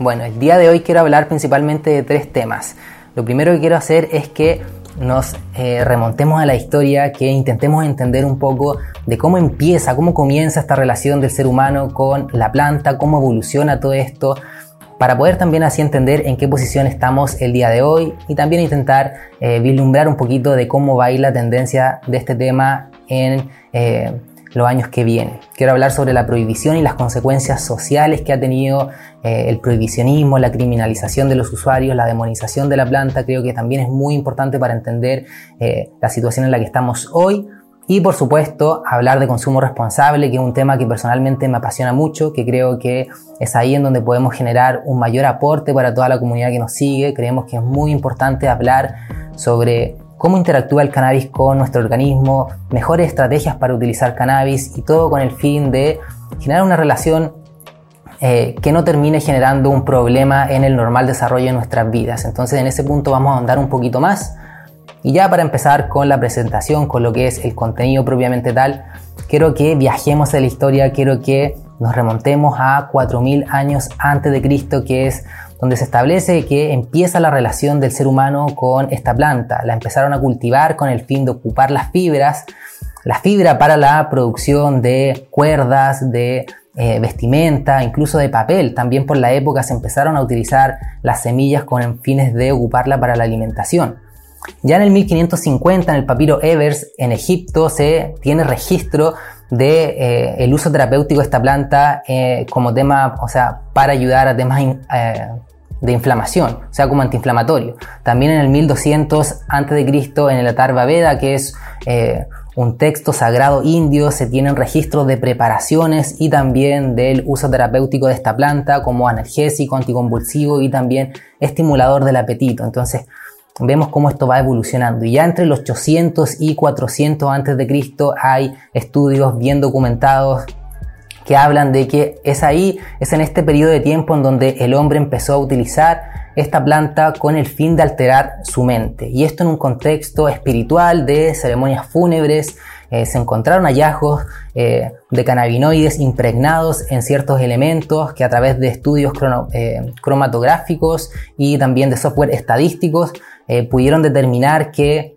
Bueno, el día de hoy quiero hablar principalmente de tres temas. Lo primero que quiero hacer es que nos eh, remontemos a la historia, que intentemos entender un poco de cómo empieza, cómo comienza esta relación del ser humano con la planta, cómo evoluciona todo esto, para poder también así entender en qué posición estamos el día de hoy y también intentar eh, vislumbrar un poquito de cómo va a ir la tendencia de este tema en eh, los años que vienen. Quiero hablar sobre la prohibición y las consecuencias sociales que ha tenido eh, el prohibicionismo, la criminalización de los usuarios, la demonización de la planta. Creo que también es muy importante para entender eh, la situación en la que estamos hoy. Y por supuesto, hablar de consumo responsable, que es un tema que personalmente me apasiona mucho, que creo que es ahí en donde podemos generar un mayor aporte para toda la comunidad que nos sigue. Creemos que es muy importante hablar sobre cómo interactúa el cannabis con nuestro organismo, mejores estrategias para utilizar cannabis y todo con el fin de generar una relación eh, que no termine generando un problema en el normal desarrollo de nuestras vidas. Entonces en ese punto vamos a andar un poquito más. Y ya para empezar con la presentación, con lo que es el contenido propiamente tal, quiero que viajemos a la historia, quiero que nos remontemos a 4.000 años antes de Cristo, que es donde se establece que empieza la relación del ser humano con esta planta. La empezaron a cultivar con el fin de ocupar las fibras, la fibra para la producción de cuerdas, de eh, vestimenta, incluso de papel. También por la época se empezaron a utilizar las semillas con fines de ocuparla para la alimentación. Ya en el 1550, en el papiro Evers, en Egipto, se tiene registro de eh, uso terapéutico de esta planta eh, como tema, o sea, para ayudar a temas de inflamación, o sea, como antiinflamatorio. También en el 1200 a.C., en el Atarva Veda, que es eh, un texto sagrado indio, se tienen registros de preparaciones y también del uso terapéutico de esta planta como analgésico, anticonvulsivo y también estimulador del apetito. Entonces, vemos cómo esto va evolucionando. Y ya entre los 800 y 400 a.C. hay estudios bien documentados que hablan de que es ahí, es en este periodo de tiempo en donde el hombre empezó a utilizar esta planta con el fin de alterar su mente. Y esto en un contexto espiritual de ceremonias fúnebres, eh, se encontraron hallazgos eh, de cannabinoides impregnados en ciertos elementos que a través de estudios eh, cromatográficos y también de software estadísticos pudieron determinar que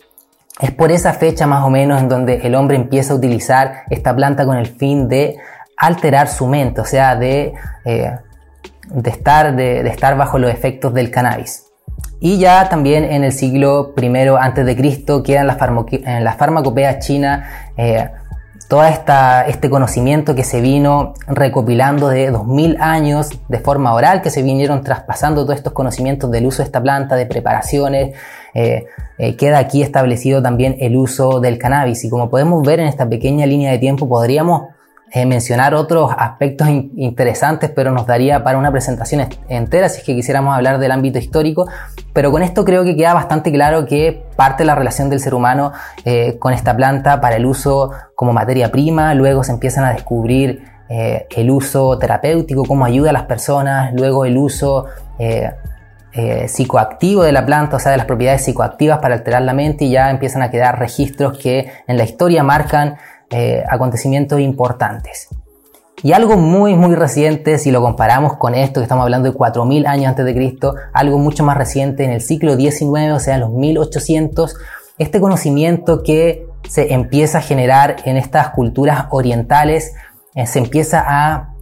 es por esa fecha más o menos en donde el hombre empieza a utilizar esta planta con el fin de alterar su mente, o sea, de, eh, de, estar, de, estar bajo los efectos del cannabis. Y ya también en el siglo I Cristo queda en la, en la farmacopea china eh, todo esta, este conocimiento que se vino recopilando de 2000 años de forma oral, que se vinieron traspasando todos estos conocimientos del uso de esta planta, de preparaciones. Eh, queda aquí establecido también el uso del cannabis y como podemos ver en esta pequeña línea de tiempo podríamos eh, mencionar otros aspectos interesantes, pero nos daría para una presentación entera si es que quisiéramos hablar del ámbito histórico. Pero con esto creo que queda bastante claro que parte la relación del ser humano eh, con esta planta para el uso como materia prima, luego se empiezan a descubrir eh, el uso terapéutico, cómo ayuda a las personas, luego el uso psicoactivo de la planta, o sea, de las propiedades psicoactivas para alterar la mente y ya empiezan a quedar registros que en la historia marcan eh, acontecimientos importantes. Y algo muy muy reciente, si lo comparamos con esto, que estamos hablando de 4.000 años antes de Cristo, algo mucho más reciente en el siglo XIX, o sea, en los 1800, este conocimiento que se empieza a generar en estas culturas orientales, eh, se empieza a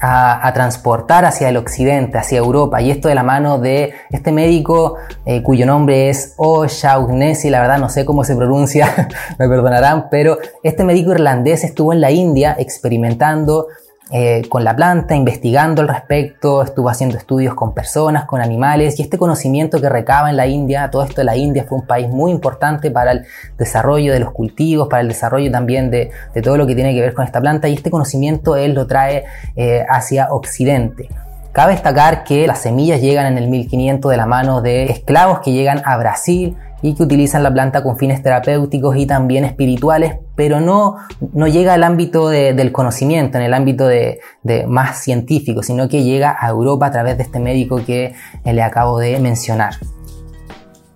a, transportar hacia el occidente, hacia Europa, y esto de la mano de este médico eh, cuyo nombre es O'Shaughnessy, la verdad no sé cómo se pronuncia, me perdonarán, pero este médico irlandés estuvo en la India experimentando eh, con la planta, investigando al respecto, estuvo haciendo estudios con personas, con animales, y este conocimiento que recaba en la India, todo esto de la India fue un país muy importante para el desarrollo de los cultivos, para el desarrollo también de, todo lo que tiene que ver con esta planta, y este conocimiento él lo trae eh, hacia Occidente. Cabe destacar que las semillas llegan en el 1500 de la mano de esclavos que llegan a Brasil y que utilizan la planta con fines terapéuticos y también espirituales, pero no, no llega al ámbito del conocimiento, en el ámbito de, más científico, sino que llega a Europa a través de este médico que le acabo de mencionar.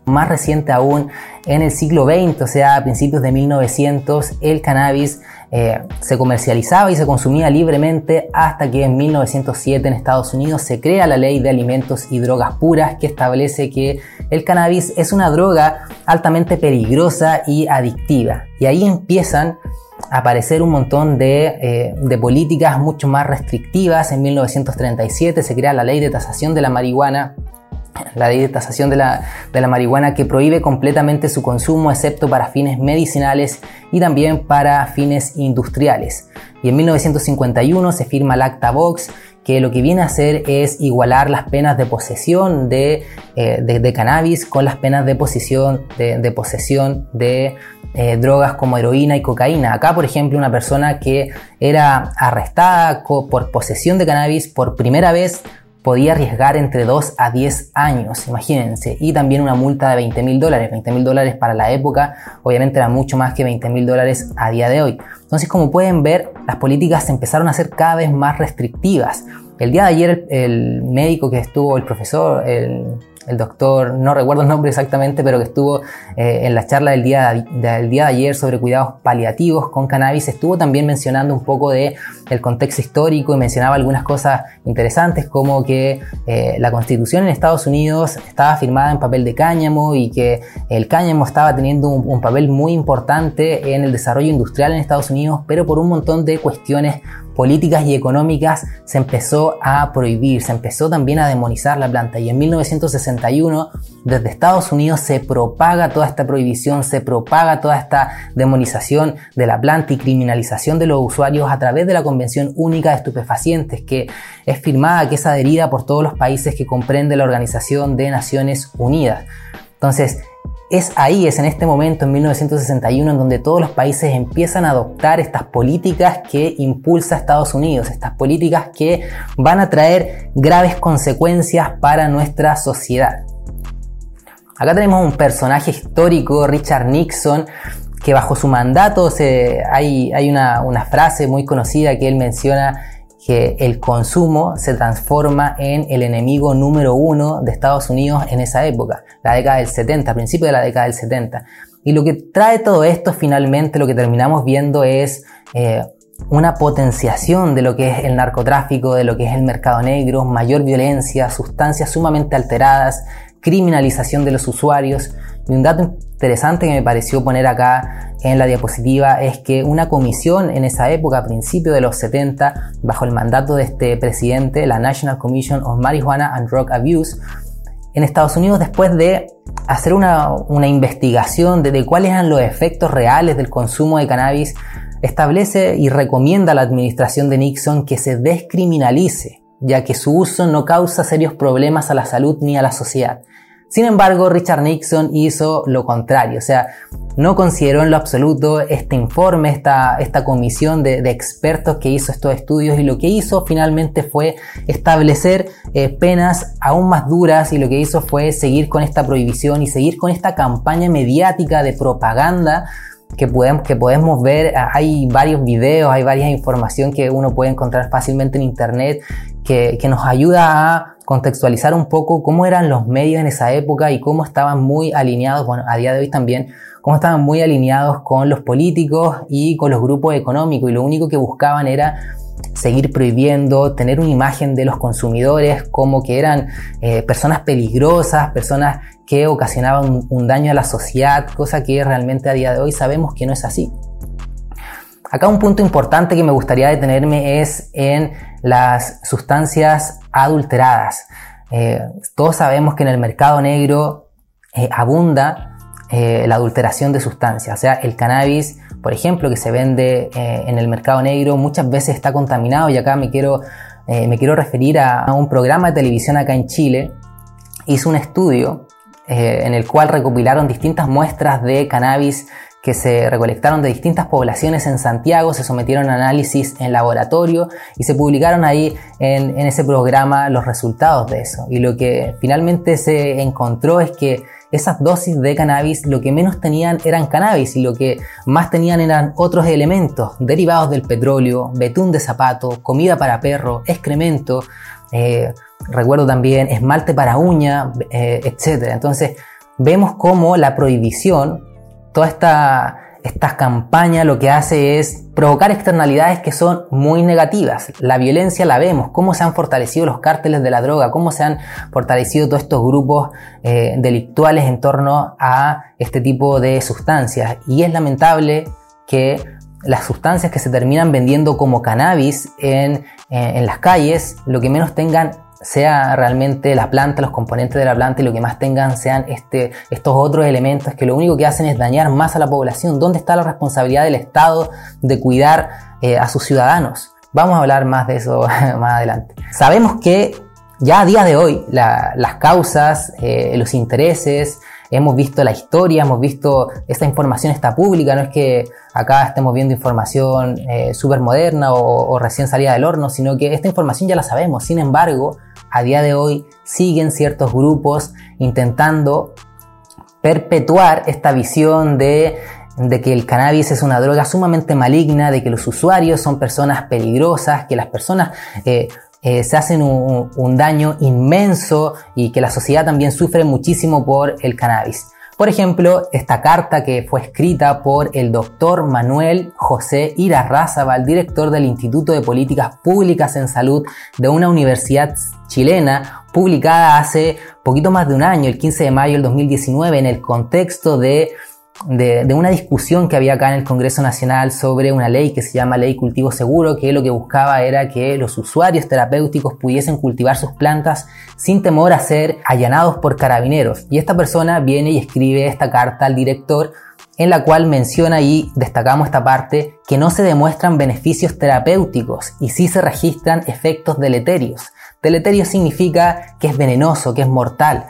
Más reciente aún, en el siglo XX, o sea, a principios de 1900, el cannabis eh, se comercializaba y se consumía libremente hasta que en 1907 en Estados Unidos se crea la ley de alimentos y drogas puras que establece que el cannabis es una droga altamente peligrosa y adictiva. Y ahí empiezan a aparecer un montón de, eh, de políticas mucho más restrictivas. En 1937 se crea la ley de tasación de la marihuana la ley de tasación de la, marihuana que prohíbe completamente su consumo excepto para fines medicinales y también para fines industriales. Y en 1951 se firma el Acta Vox que lo que viene a hacer es igualar las penas de posesión de, eh, cannabis con las penas de, posesión de, posesión de eh, drogas como heroína y cocaína. Acá, por ejemplo, una persona que era arrestada por posesión de cannabis por primera vez podía arriesgar entre 2 a 10 años, imagínense, y también una multa de 20 mil dólares. 20 mil dólares para la época, obviamente era mucho más que 20 mil dólares a día de hoy. Entonces, como pueden ver, las políticas se empezaron a ser cada vez más restrictivas. El día de ayer el, médico que estuvo, el profesor, el, el doctor, no recuerdo el nombre exactamente, pero que estuvo eh, en la charla del día, del día de ayer sobre cuidados paliativos con cannabis, estuvo también mencionando un poco de el contexto histórico y mencionaba algunas cosas interesantes como que eh, la constitución en Estados Unidos estaba firmada en papel de cáñamo y que el cáñamo estaba teniendo un, un papel muy importante en el desarrollo industrial en Estados Unidos, pero por un montón de cuestiones políticas y económicas se empezó a prohibir, se empezó también a demonizar la planta y en 1961 desde Estados Unidos se propaga toda esta prohibición, se propaga toda esta demonización de la planta y criminalización de los usuarios a través de la Convención Única de Estupefacientes que es firmada, que es adherida por todos los países que comprende la Organización de Naciones Unidas. Entonces, es ahí, es en este momento, en 1961, en donde todos los países empiezan a adoptar estas políticas que impulsa Estados Unidos, estas políticas que van a traer graves consecuencias para nuestra sociedad. Acá tenemos un personaje histórico, Richard Nixon, que bajo su mandato hay, hay una, una frase muy conocida que él menciona que el consumo se transforma en el enemigo número uno de Estados Unidos en esa época, la década del 70, principio de la década del 70. Y lo que trae todo esto finalmente, lo que terminamos viendo es eh, una potenciación de lo que es el narcotráfico, de lo que es el mercado negro, mayor violencia, sustancias sumamente alteradas, criminalización de los usuarios. Y un dato interesante que me pareció poner acá en la diapositiva es que una comisión en esa época, a principios de los 70, bajo el mandato de este presidente, la National Commission of Marijuana and Drug Abuse, en Estados Unidos, después de hacer una, investigación de, de cuáles eran los efectos reales del consumo de cannabis, establece y recomienda a la administración de Nixon que se descriminalice, ya que su uso no causa serios problemas a la salud ni a la sociedad. Sin embargo, Richard Nixon hizo lo contrario, o sea, no consideró en lo absoluto este informe, esta, esta comisión de, expertos que hizo estos estudios y lo que hizo finalmente fue establecer eh, penas aún más duras y lo que hizo fue seguir con esta prohibición y seguir con esta campaña mediática de propaganda que podemos, que podemos ver, hay varios videos, hay varias información que uno puede encontrar fácilmente en internet que, que nos ayuda a contextualizar un poco cómo eran los medios en esa época y cómo estaban muy alineados, bueno, a día de hoy también, cómo estaban muy alineados con los políticos y con los grupos económicos. Y lo único que buscaban era seguir prohibiendo, tener una imagen de los consumidores como que eran eh, personas peligrosas, personas que ocasionaban un daño a la sociedad, cosa que realmente a día de hoy sabemos que no es así. Acá un punto importante que me gustaría detenerme es en las sustancias adulteradas. Eh, todos sabemos que en el mercado negro eh, abunda eh, la adulteración de sustancias. O sea, el cannabis, por ejemplo, que se vende en el mercado negro, muchas veces está contaminado y acá me quiero, me quiero referir a, un programa de televisión acá en Chile. Hizo un estudio en el cual recopilaron distintas muestras de cannabis que se recolectaron de distintas poblaciones en Santiago, se sometieron a análisis en laboratorio y se publicaron ahí en, ese programa los resultados de eso. Y lo que finalmente se encontró es que esas dosis de cannabis lo que menos tenían eran cannabis y lo que más tenían eran otros elementos derivados del petróleo, betún de zapato, comida para perro, excremento, eh, recuerdo también esmalte para uña, eh, etc. Entonces vemos cómo la prohibición toda esta, esta campaña lo que hace es provocar externalidades que son muy negativas. La violencia la vemos, cómo se han fortalecido los cárteles de la droga, cómo se han fortalecido todos estos grupos eh, delictuales en torno a este tipo de sustancias. Y es lamentable que las sustancias que se terminan vendiendo como cannabis en, en las calles, lo que menos tengan sea realmente la planta, los componentes de la planta y lo que más tengan sean este, estos otros elementos que lo único que hacen es dañar más a la población. ¿Dónde está la responsabilidad del Estado de cuidar eh, a sus ciudadanos? Vamos a hablar más de eso más adelante. Sabemos que ya a día de hoy las causas, eh, los intereses, hemos visto la historia, hemos visto, esta información está pública, no es que acá estemos viendo información eh, súper moderna o, recién salida del horno, sino que esta información ya la sabemos. Sin embargo, a día de hoy siguen ciertos grupos intentando perpetuar esta visión de, que el cannabis es una droga sumamente maligna, de que los usuarios son personas peligrosas, que las personas eh, eh, se hacen un daño inmenso y que la sociedad también sufre muchísimo por el cannabis. Por ejemplo, esta carta que fue escrita por el doctor Manuel José Irarrázaval, director del Instituto de Políticas Públicas en Salud de una universidad chilena, publicada hace poquito más de un año, el 15 de mayo del 2019, en el contexto de de, una discusión que había acá en el Congreso Nacional sobre una ley que se llama Ley Cultivo Seguro, que lo que buscaba era que los usuarios terapéuticos pudiesen cultivar sus plantas sin temor a ser allanados por carabineros. Y esta persona viene y escribe esta carta al director en la cual menciona y destacamos esta parte que no se demuestran beneficios terapéuticos y sí se registran efectos deleterios. Deleterio significa que es venenoso, que es mortal.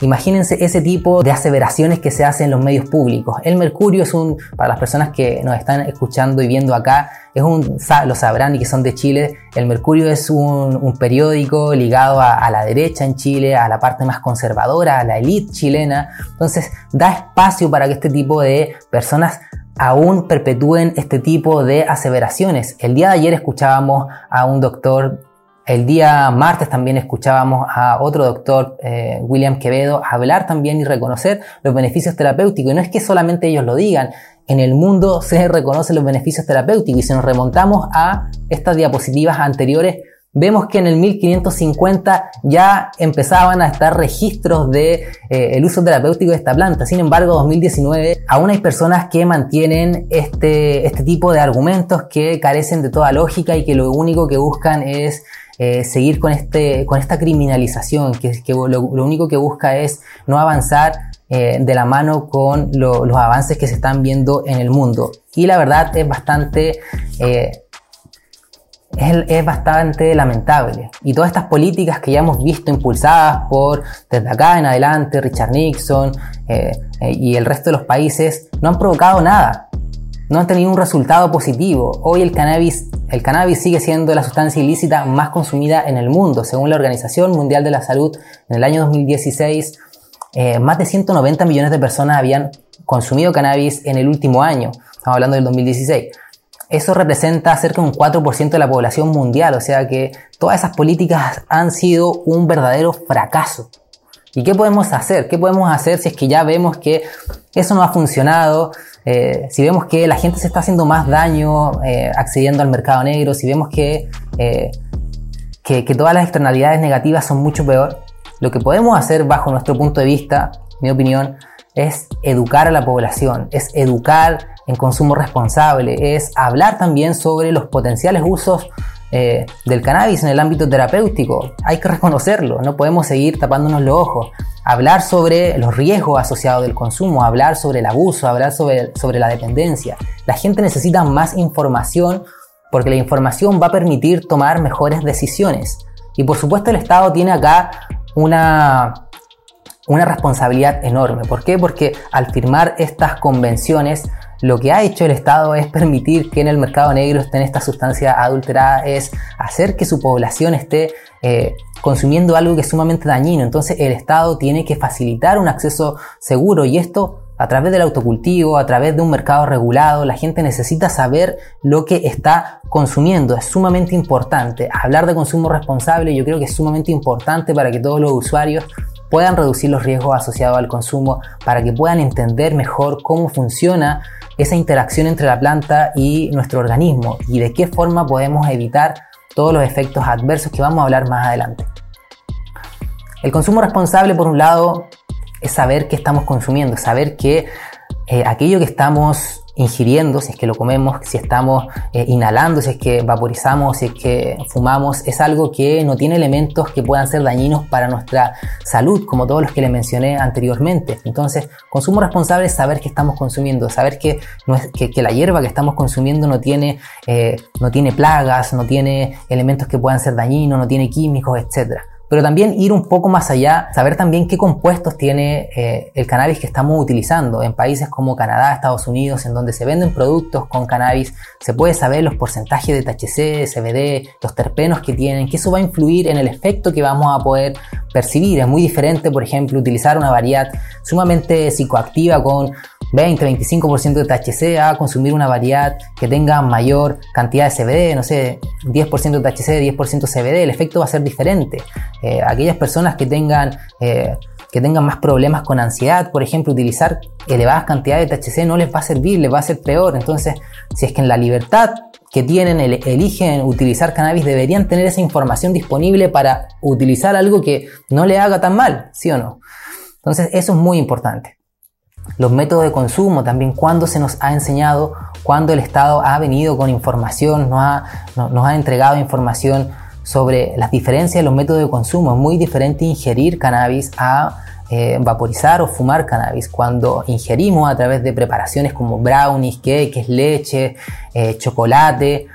Imagínense ese tipo de aseveraciones que se hacen en los medios públicos. El mercurio es un, para las personas que nos están escuchando y viendo acá, es un, lo sabrán y que son de Chile, el mercurio es un, periódico ligado a, a, la derecha en Chile, a la parte más conservadora, a la élite chilena. Entonces da espacio para que este tipo de personas aún perpetúen este tipo de aseveraciones. El día de ayer escuchábamos a un doctor el día martes también escuchábamos a otro doctor, eh, William Quevedo, hablar también y reconocer los beneficios terapéuticos. Y no es que solamente ellos lo digan, en el mundo se reconocen los beneficios terapéuticos. Y si nos remontamos a estas diapositivas anteriores, vemos que en el 1550 ya empezaban a estar registros de eh, uso terapéutico de esta planta. Sin embargo, 2019 aún hay personas que mantienen este, este tipo de argumentos que carecen de toda lógica y que lo único que buscan es eh, seguir con, este, con esta criminalización, que, que lo, único que busca es no avanzar eh, de la mano con los avances que se están viendo en el mundo. Y la verdad es bastante... Eh, es, bastante lamentable. Y todas estas políticas que ya hemos visto impulsadas por, desde acá en adelante, Richard Nixon y el resto de los países, no han provocado nada no han tenido un resultado positivo. Hoy el cannabis, el cannabis sigue siendo la sustancia ilícita más consumida en el mundo. Según la Organización Mundial de la Salud, en el año 2016, eh, más de 190 millones de personas habían consumido cannabis en el último año. Estamos hablando del 2016. Eso representa cerca de un 4% de la población mundial, o sea que todas esas políticas han sido un verdadero fracaso. ¿Y qué podemos hacer? ¿Qué podemos hacer si es que ya vemos que eso no ha funcionado? Eh, si vemos que la gente se está haciendo más daño eh, accediendo al mercado negro, si vemos eh, que, que, todas las externalidades negativas son mucho peor, lo que podemos hacer bajo nuestro punto de vista, mi opinión, es educar a la población, es educar en consumo responsable, es hablar también sobre los potenciales usos eh, del cannabis en el ámbito terapéutico. Hay que reconocerlo, no podemos seguir tapándonos los ojos. Hablar sobre los riesgos asociados del consumo, hablar sobre el abuso, hablar sobre, sobre la dependencia. La gente necesita más información porque la información va a permitir tomar mejores decisiones. Y por supuesto el Estado tiene acá una, una responsabilidad enorme. ¿Por qué? Porque al firmar estas convenciones lo que ha hecho el Estado es permitir que en el mercado negro estén estas sustancias adulteradas, es hacer que su población esté eh, consumiendo algo que es sumamente dañino. Entonces el Estado tiene que facilitar un acceso seguro y esto a través del autocultivo, a través de un mercado regulado, la gente necesita saber lo que está consumiendo. Es sumamente importante. Hablar de consumo responsable yo creo que es sumamente importante para que todos los usuarios puedan reducir los riesgos asociados al consumo, para que puedan entender mejor cómo funciona esa interacción entre la planta y nuestro organismo y de qué forma podemos evitar todos los efectos adversos que vamos a hablar más adelante. El consumo responsable, por un lado, es saber qué estamos consumiendo, saber que eh, aquello que estamos ingiriendo, si es que lo comemos, si estamos eh, inhalando, si es que vaporizamos, si es que fumamos, es algo que no tiene elementos que puedan ser dañinos para nuestra salud, como todos los que le mencioné anteriormente. Entonces, consumo responsable es saber qué estamos consumiendo, saber que, no es, que, la hierba que estamos consumiendo no tiene, eh, no tiene plagas, no tiene elementos que puedan ser dañinos, no tiene químicos, etcétera pero también ir un poco más allá, saber también qué compuestos tiene eh, el cannabis que estamos utilizando. En países como Canadá, Estados Unidos, en donde se venden productos con cannabis, se puede saber los porcentajes de THC, CBD, los terpenos que tienen, que eso va a influir en el efecto que vamos a poder percibir. Es muy diferente, por ejemplo, utilizar una variedad sumamente psicoactiva con 20-25% de THC a consumir una variedad que tenga mayor cantidad de CBD, no sé, 10% de THC, 10% CBD, el efecto va a ser diferente. Eh, aquellas personas que tengan, eh, que tengan más problemas con ansiedad, por ejemplo, utilizar elevadas cantidades de THC no les va a servir, les va a ser peor. Entonces, si es que en la libertad que tienen, eligen utilizar cannabis, deberían tener esa información disponible para utilizar algo que no le haga tan mal, ¿sí o no? Entonces, eso es muy importante los métodos de consumo, también cuándo se nos ha enseñado, cuándo el Estado ha venido con información, ha, nos ha entregado información sobre las diferencias de los métodos de consumo. Es muy diferente ingerir cannabis a eh, vaporizar o fumar cannabis. Cuando ingerimos a través de preparaciones como brownies, cakes, leche, eh, chocolate,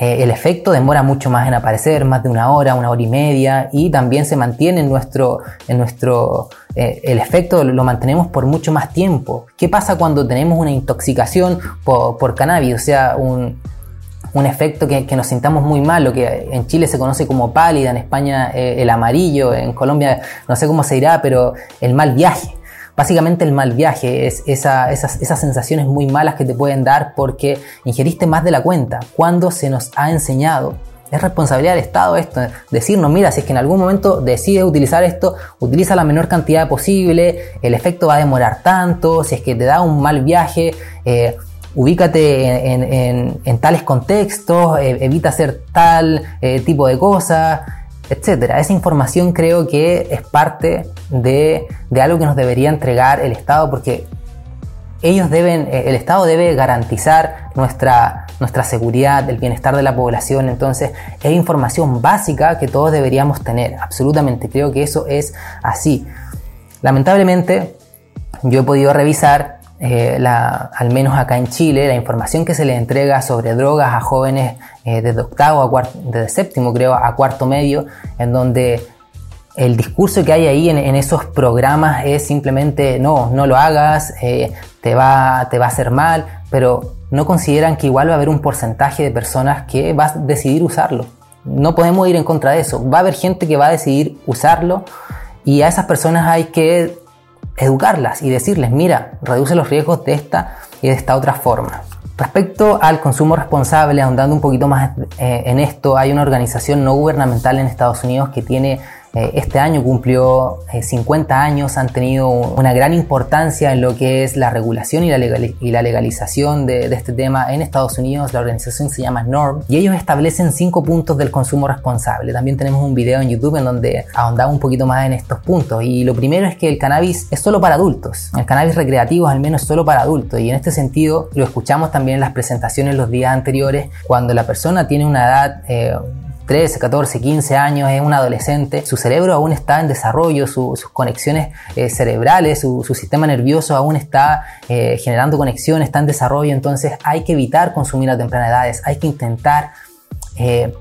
eh, el efecto demora mucho más en aparecer, más de una hora, una hora y media, y también se mantiene en nuestro, en nuestro el efecto lo mantenemos por mucho más tiempo. ¿Qué pasa cuando tenemos una intoxicación por, cannabis? O sea, un, efecto que, nos sintamos muy mal, lo que en Chile se conoce como pálida, en España eh, el amarillo, en Colombia no sé cómo se dirá, pero el mal viaje. Básicamente el mal viaje es esas, esas, sensaciones muy malas que te pueden dar porque ingeriste más de la cuenta. Cuando se nos ha enseñado es responsabilidad del Estado esto, decirnos, mira, si es que en algún momento decides utilizar esto, utiliza la menor cantidad posible, el efecto va a demorar tanto, si es que te da un mal viaje, eh, ubícate en, tales contextos, eh, evita hacer tal eh, tipo de cosas, etcétera. Esa información creo que es parte de, algo que nos debería entregar el Estado porque ellos deben, eh, el Estado debe garantizar nuestra, nuestra seguridad, el bienestar de la población. Entonces, es información básica que todos deberíamos tener. Absolutamente, creo que eso es así. Lamentablemente, yo he podido revisar eh, al menos acá en Chile, la información que se le entrega sobre drogas a jóvenes eh, desde octavo a cuarto, desde séptimo creo a cuarto medio, en donde el discurso que hay ahí en, esos programas es simplemente no, no lo hagas, eh, te, va, te va a hacer mal, pero no consideran que igual va a haber un porcentaje de personas que va a decidir usarlo. No podemos ir en contra de eso. Va a haber gente que va a decidir usarlo y a esas personas hay que educarlas y decirles, mira, reduce los riesgos de esta y de esta otra forma. Respecto al consumo responsable, ahondando un poquito más eh, en esto, hay una organización no gubernamental en Estados Unidos que tiene este año cumplió 50 eh, años, han tenido una gran importancia en lo que es la regulación y la, y la legalización de, este tema en Estados Unidos. La organización se llama NORM y ellos establecen cinco puntos del consumo responsable. También tenemos un video en YouTube en donde ahondamos un poquito más en estos puntos. Y lo primero es que el cannabis es solo para adultos. El cannabis recreativo es al menos solo para adultos. Y en este sentido lo escuchamos también en las presentaciones los días anteriores cuando la persona tiene una edad... Eh, 13, 14, 15 años, es un adolescente, su cerebro aún está en desarrollo, sus conexiones eh, cerebrales, su, sistema nervioso aún está eh, generando conexiones, está en desarrollo, entonces hay que evitar consumir a tempranas edades, hay que intentar eh,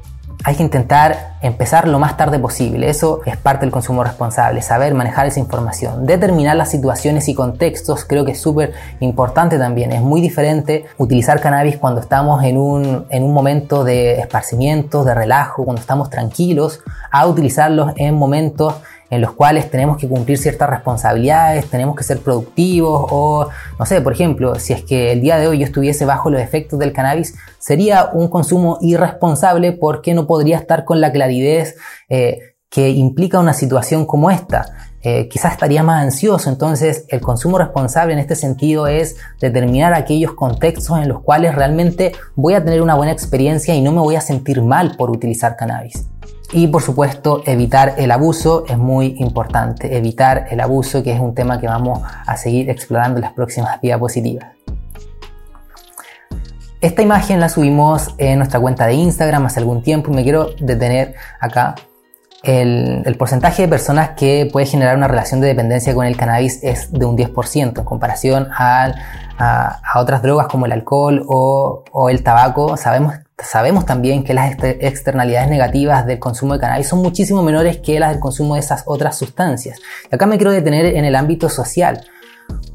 hay que intentar empezar lo más tarde posible. Eso es parte del consumo responsable, saber manejar esa información. Determinar las situaciones y contextos creo que es súper importante también. Es muy diferente utilizar cannabis cuando estamos en un, en un momento de esparcimiento, de relajo, cuando estamos tranquilos, a utilizarlos en momentos en los cuales tenemos que cumplir ciertas responsabilidades, tenemos que ser productivos o, no sé, por ejemplo, si es que el día de hoy yo estuviese bajo los efectos del cannabis, sería un consumo irresponsable porque no podría estar con la claridad eh, que implica una situación como esta. eh, quizás estaría más ansioso. Entonces, el consumo responsable en este sentido es determinar aquellos contextos en los cuales realmente voy a tener una buena experiencia y no me voy a sentir mal por utilizar cannabis. Y por supuesto, evitar el abuso es muy importante. Evitar el abuso, que es un tema que vamos a seguir explorando en las próximas diapositivas. Esta imagen la subimos en nuestra cuenta de Instagram hace algún tiempo y me quiero detener acá. El, porcentaje de personas que puede generar una relación de dependencia con el cannabis es de un 10% en comparación a, otras drogas como el alcohol o, o el tabaco. Sabemos Sabemos también que las externalidades negativas del consumo de cannabis son muchísimo menores que las del consumo de esas otras sustancias. Y acá me quiero detener en el ámbito social.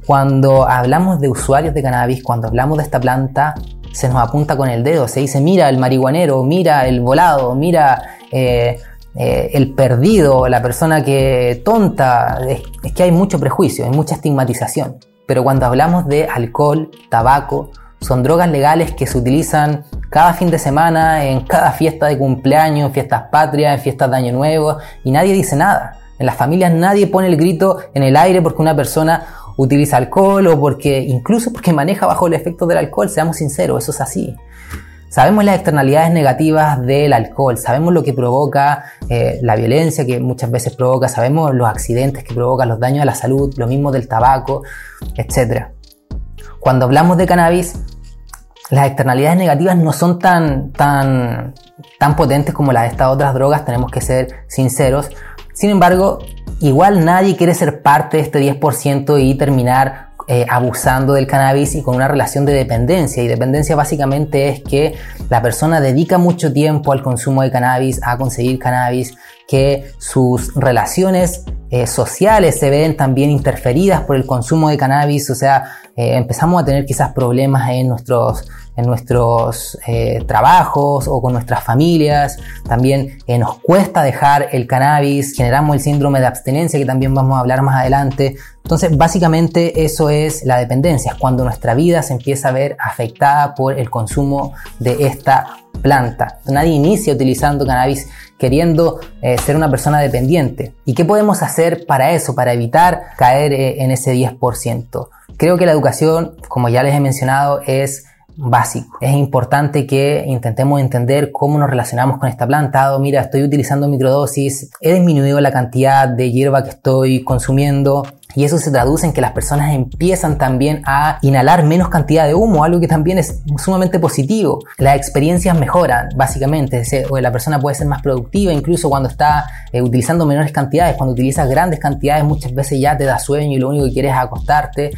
Cuando hablamos de usuarios de cannabis, cuando hablamos de esta planta, se nos apunta con el dedo, se dice mira el marihuanero, mira el volado, mira eh, eh, el perdido, la persona que tonta. es que hay mucho prejuicio, hay mucha estigmatización. Pero cuando hablamos de alcohol, tabaco, son drogas legales que se utilizan cada fin de semana, en cada fiesta de cumpleaños, fiestas patrias, en fiestas de Año Nuevo, y nadie dice nada. En las familias nadie pone el grito en el aire porque una persona utiliza alcohol o porque incluso porque maneja bajo el efecto del alcohol, seamos sinceros, eso es así. Sabemos las externalidades negativas del alcohol, sabemos lo que provoca eh, la violencia que muchas veces provoca, sabemos los accidentes que provocan, los daños a la salud, lo mismo del tabaco, etc. Cuando hablamos de cannabis, las externalidades negativas no son tan, tan, tan potentes como las de estas otras drogas, tenemos que ser sinceros. Sin embargo, igual nadie quiere ser parte de este 10% y terminar eh, abusando del cannabis y con una relación de dependencia. Y dependencia básicamente es que la persona dedica mucho tiempo al consumo de cannabis, a conseguir cannabis, que sus relaciones eh, sociales se ven también interferidas por el consumo de cannabis, o sea, eh, empezamos a tener quizás problemas en nuestros en nuestros eh, trabajos o con nuestras familias. También nos cuesta dejar el cannabis, generamos el síndrome de abstinencia que también vamos a hablar más adelante. Entonces, básicamente eso es la dependencia, es cuando nuestra vida se empieza a ver afectada por el consumo de esta planta. Nadie inicia utilizando cannabis queriendo eh, ser una persona dependiente. ¿Y qué podemos hacer para eso, para evitar caer en ese 10%? Creo que la educación, como ya les he mencionado, es básico. Es importante que intentemos entender cómo nos relacionamos con esta planta. mira, estoy utilizando microdosis, he disminuido la cantidad de hierba que estoy consumiendo, y eso se traduce en que las personas empiezan también a inhalar menos cantidad de humo, algo que también es sumamente positivo. Las experiencias mejoran, básicamente. La persona puede ser más productiva, incluso cuando está eh, utilizando menores cantidades. Cuando utilizas grandes cantidades, muchas veces ya te da sueño y lo único que quieres es acostarte.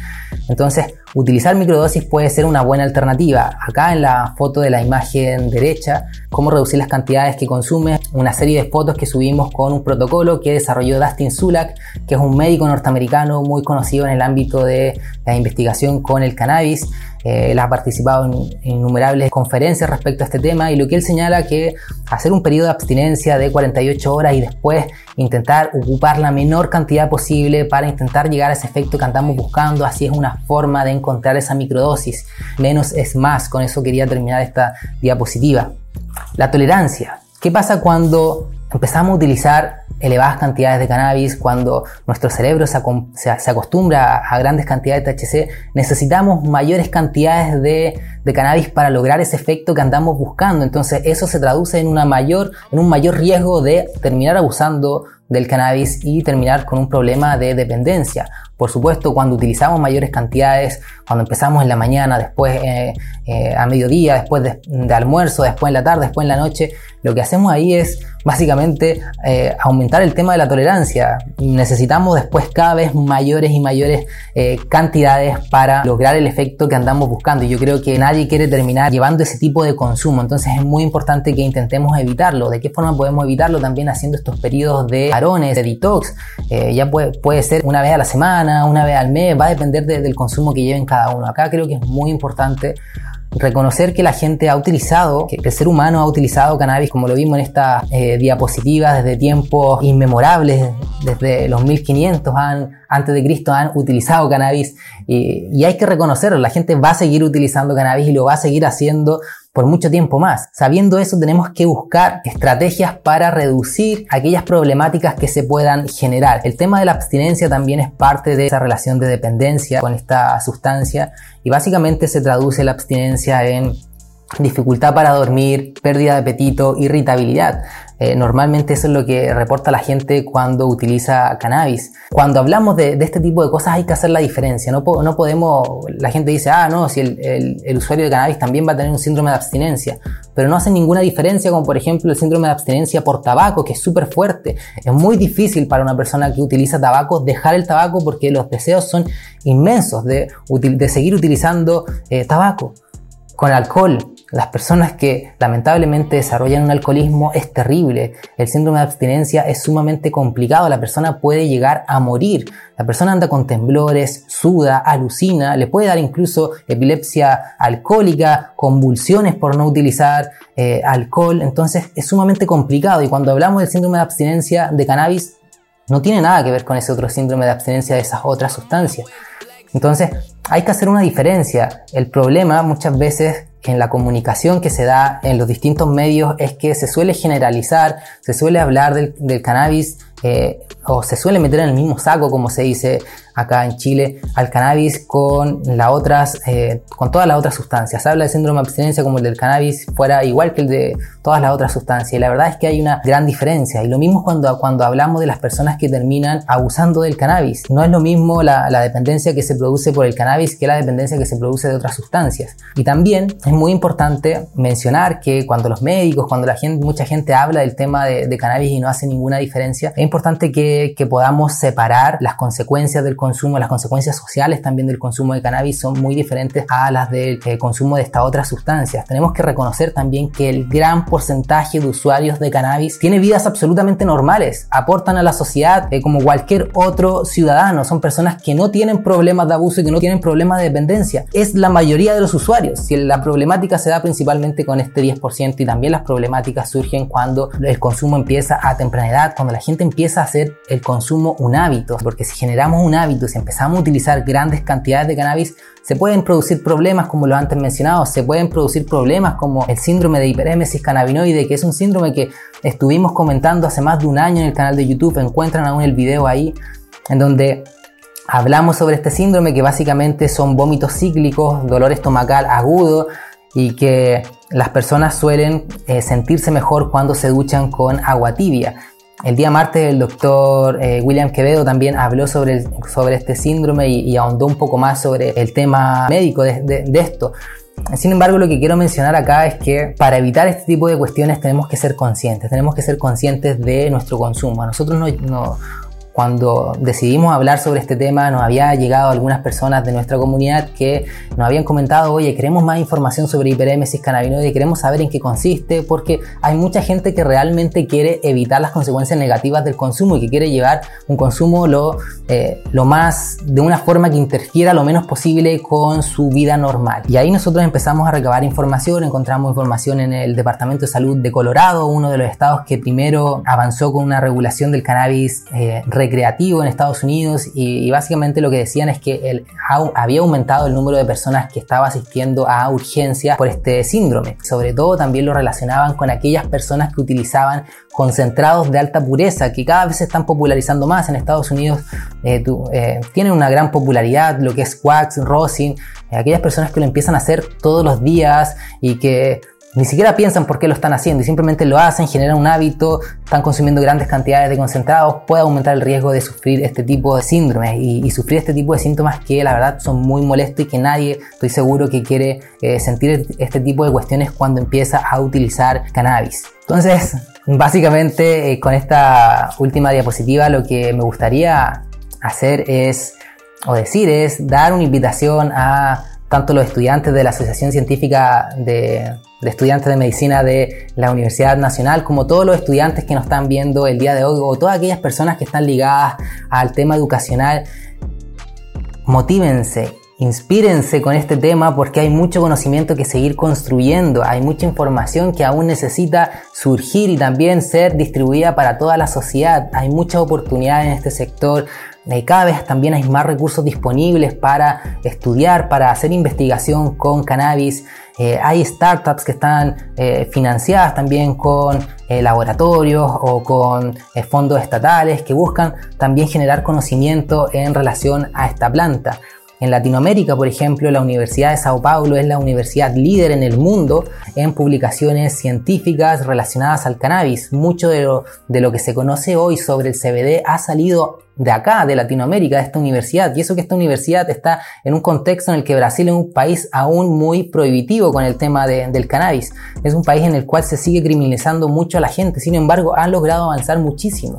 Entonces, utilizar microdosis puede ser una buena alternativa. Acá en la foto de la imagen derecha, cómo reducir las cantidades que consumes, una serie de fotos que subimos con un protocolo que desarrolló Dustin Sulak, que es un médico norteamericano muy conocido en el ámbito de la investigación con el cannabis. Eh, él ha participado en, innumerables conferencias respecto a este tema y lo que él señala que hacer un periodo de abstinencia de 48 horas y después intentar ocupar la menor cantidad posible para intentar llegar a ese efecto que andamos buscando, así es una forma de encontrar esa microdosis. Menos es más, con eso quería terminar esta diapositiva. La tolerancia. ¿Qué pasa cuando empezamos a utilizar elevadas cantidades de cannabis, cuando nuestro cerebro se, acostumbra a grandes cantidades de THC, necesitamos mayores cantidades de, de, cannabis para lograr ese efecto que andamos buscando. Entonces eso se traduce en, una mayor, en un mayor riesgo de terminar abusando del cannabis y terminar con un problema de dependencia. Por supuesto, cuando utilizamos mayores cantidades, cuando empezamos en la mañana, después eh, eh, a mediodía, después de, almuerzo, después en la tarde, después en la noche, lo que hacemos ahí es básicamente eh, aumentar el tema de la tolerancia. Necesitamos después cada vez mayores y mayores cantidades para lograr el efecto que andamos buscando. Y yo creo que nadie quiere terminar llevando ese tipo de consumo. Entonces es muy importante que intentemos evitarlo. ¿De qué forma podemos evitarlo? También haciendo estos periodos de parones, de detox. ya puede, puede ser una vez a la semana una vez al mes, va a depender del consumo que lleven cada uno. Acá creo que es muy importante reconocer que la gente ha utilizado, que el ser humano ha utilizado cannabis, como lo vimos en esta eh, diapositiva, desde tiempos inmemorables, desde los 1500 antes de Cristo han utilizado cannabis y, y hay que reconocerlo, la gente va a seguir utilizando cannabis y lo va a seguir haciendo por mucho tiempo más. Sabiendo eso, tenemos que buscar estrategias para reducir aquellas problemáticas que se puedan generar. El tema de la abstinencia también es parte de esa relación de dependencia con esta sustancia y básicamente se traduce la abstinencia en dificultad para dormir, pérdida de apetito, irritabilidad. Eh, normalmente eso es lo que reporta la gente cuando utiliza cannabis. Cuando hablamos de, este tipo de cosas hay que hacer la diferencia. No, podemos, la gente dice, ah, no, si el, usuario de cannabis también va a tener un síndrome de abstinencia. Pero no hace ninguna diferencia como por ejemplo el síndrome de abstinencia por tabaco, que es súper fuerte. Es muy difícil para una persona que utiliza tabaco dejar el tabaco porque los deseos son inmensos de, de seguir utilizando eh, tabaco. Con alcohol, las personas que lamentablemente desarrollan un alcoholismo es terrible. El síndrome de abstinencia es sumamente complicado. La persona puede llegar a morir. La persona anda con temblores, suda, alucina, le puede dar incluso epilepsia alcohólica, convulsiones por no utilizar eh, alcohol. Entonces es sumamente complicado. Y cuando hablamos del síndrome de abstinencia de cannabis, no tiene nada que ver con ese otro síndrome de abstinencia de esas otras sustancias. Entonces hay que hacer una diferencia. El problema muchas veces en la comunicación que se da en los distintos medios es que se suele generalizar, se suele hablar del, cannabis o se suele meter en el mismo saco, como se dice acá en Chile, al cannabis con, las otras, eh, con todas las otras sustancias. Se habla de síndrome de abstinencia como el del cannabis fuera igual que el de todas las otras sustancias. Y la verdad es que hay una gran diferencia. Y lo mismo cuando, cuando hablamos de las personas que terminan abusando del cannabis. No es lo mismo la, la dependencia que se produce por el cannabis que la dependencia que se produce de otras sustancias. Y también es muy importante mencionar que cuando los médicos, cuando la gente, mucha gente habla del tema de, de cannabis y no hace ninguna diferencia, es importante que, que podamos separar las consecuencias del consumo, las consecuencias sociales también del consumo de cannabis son muy diferentes a las del eh, consumo de estas otras sustancias. Tenemos que reconocer también que el gran porcentaje de usuarios de cannabis tiene vidas absolutamente normales, aportan a la sociedad eh, como cualquier otro ciudadano, son personas que no tienen problemas de abuso y que no tienen problemas de dependencia. Es la mayoría de los usuarios. Si la problemática se da principalmente con este 10% y también las problemáticas surgen cuando el consumo empieza a temprana edad, cuando la gente empieza a hacer el consumo un hábito, porque si generamos un hábito si empezamos a utilizar grandes cantidades de cannabis, se pueden producir problemas como lo antes mencionado, se pueden producir problemas como el síndrome de hiperémesis cannabinoide, que es un síndrome que estuvimos comentando hace más de un año en el canal de YouTube, encuentran aún el video ahí, en donde hablamos sobre este síndrome que básicamente son vómitos cíclicos, dolor estomacal agudo y que las personas suelen eh, sentirse mejor cuando se duchan con agua tibia. El día martes el doctor eh, William Quevedo también habló sobre, sobre este síndrome y, ahondó un poco más sobre el tema médico de, esto. Sin embargo, lo que quiero mencionar acá es que para evitar este tipo de cuestiones tenemos que ser conscientes, tenemos que ser conscientes de nuestro consumo. A nosotros no, no, cuando decidimos hablar sobre este tema, nos había llegado algunas personas de nuestra comunidad que nos habían comentado, oye, queremos más información sobre hiperémesis cannabinoide, queremos saber en qué consiste, porque hay mucha gente que realmente quiere evitar las consecuencias negativas del consumo y que quiere llevar un consumo lo, eh, lo más, de una forma que interfiera lo menos posible con su vida normal. Y ahí nosotros empezamos a recabar información, encontramos información en el Departamento de Salud de Colorado, uno de los estados que primero avanzó con una regulación del cannabis eh, creativo en Estados Unidos y, básicamente lo que decían es que el, había aumentado el número de personas que estaba asistiendo a urgencias por este síndrome. Sobre todo también lo relacionaban con aquellas personas que utilizaban concentrados de alta pureza que cada vez se están popularizando más en Estados Unidos eh, eh, tienen una gran popularidad lo que es wax, rosin eh, aquellas personas que lo empiezan a hacer todos los días y que ni siquiera piensan por qué lo están haciendo y simplemente lo hacen, generan un hábito, están consumiendo grandes cantidades de concentrados, puede aumentar el riesgo de sufrir este tipo de síndromes y, sufrir este tipo de síntomas que la verdad son muy molestos y que nadie, estoy seguro, que quiere eh, sentir este tipo de cuestiones cuando empieza a utilizar cannabis. Entonces, básicamente eh, con esta última diapositiva lo que me gustaría hacer es, o decir, es dar una invitación a tanto los estudiantes de la Asociación Científica de, Estudiantes de Medicina de la Universidad Nacional, como todos los estudiantes que nos están viendo el día de hoy, o todas aquellas personas que están ligadas al tema educacional, motívense, inspírense con este tema porque hay mucho conocimiento que seguir construyendo, hay mucha información que aún necesita surgir y también ser distribuida para toda la sociedad, hay mucha oportunidad en este sector, eh, cada vez también hay más recursos disponibles para estudiar, para hacer investigación con cannabis. Eh, hay startups que están eh, financiadas también con laboratorios o con fondos estatales que buscan también generar conocimiento en relación a esta planta. En Latinoamérica, por ejemplo, la Universidad de Sao Paulo es la universidad líder en el mundo en publicaciones científicas relacionadas al cannabis. Mucho de lo, de lo, que se conoce hoy sobre el CBD ha salido de acá, de Latinoamérica, de esta universidad. Y eso que esta universidad está en un contexto en el que Brasil es un país aún muy prohibitivo con el tema del cannabis. Es un país en el cual se sigue criminalizando mucho a la gente. Sin embargo, han logrado avanzar muchísimo.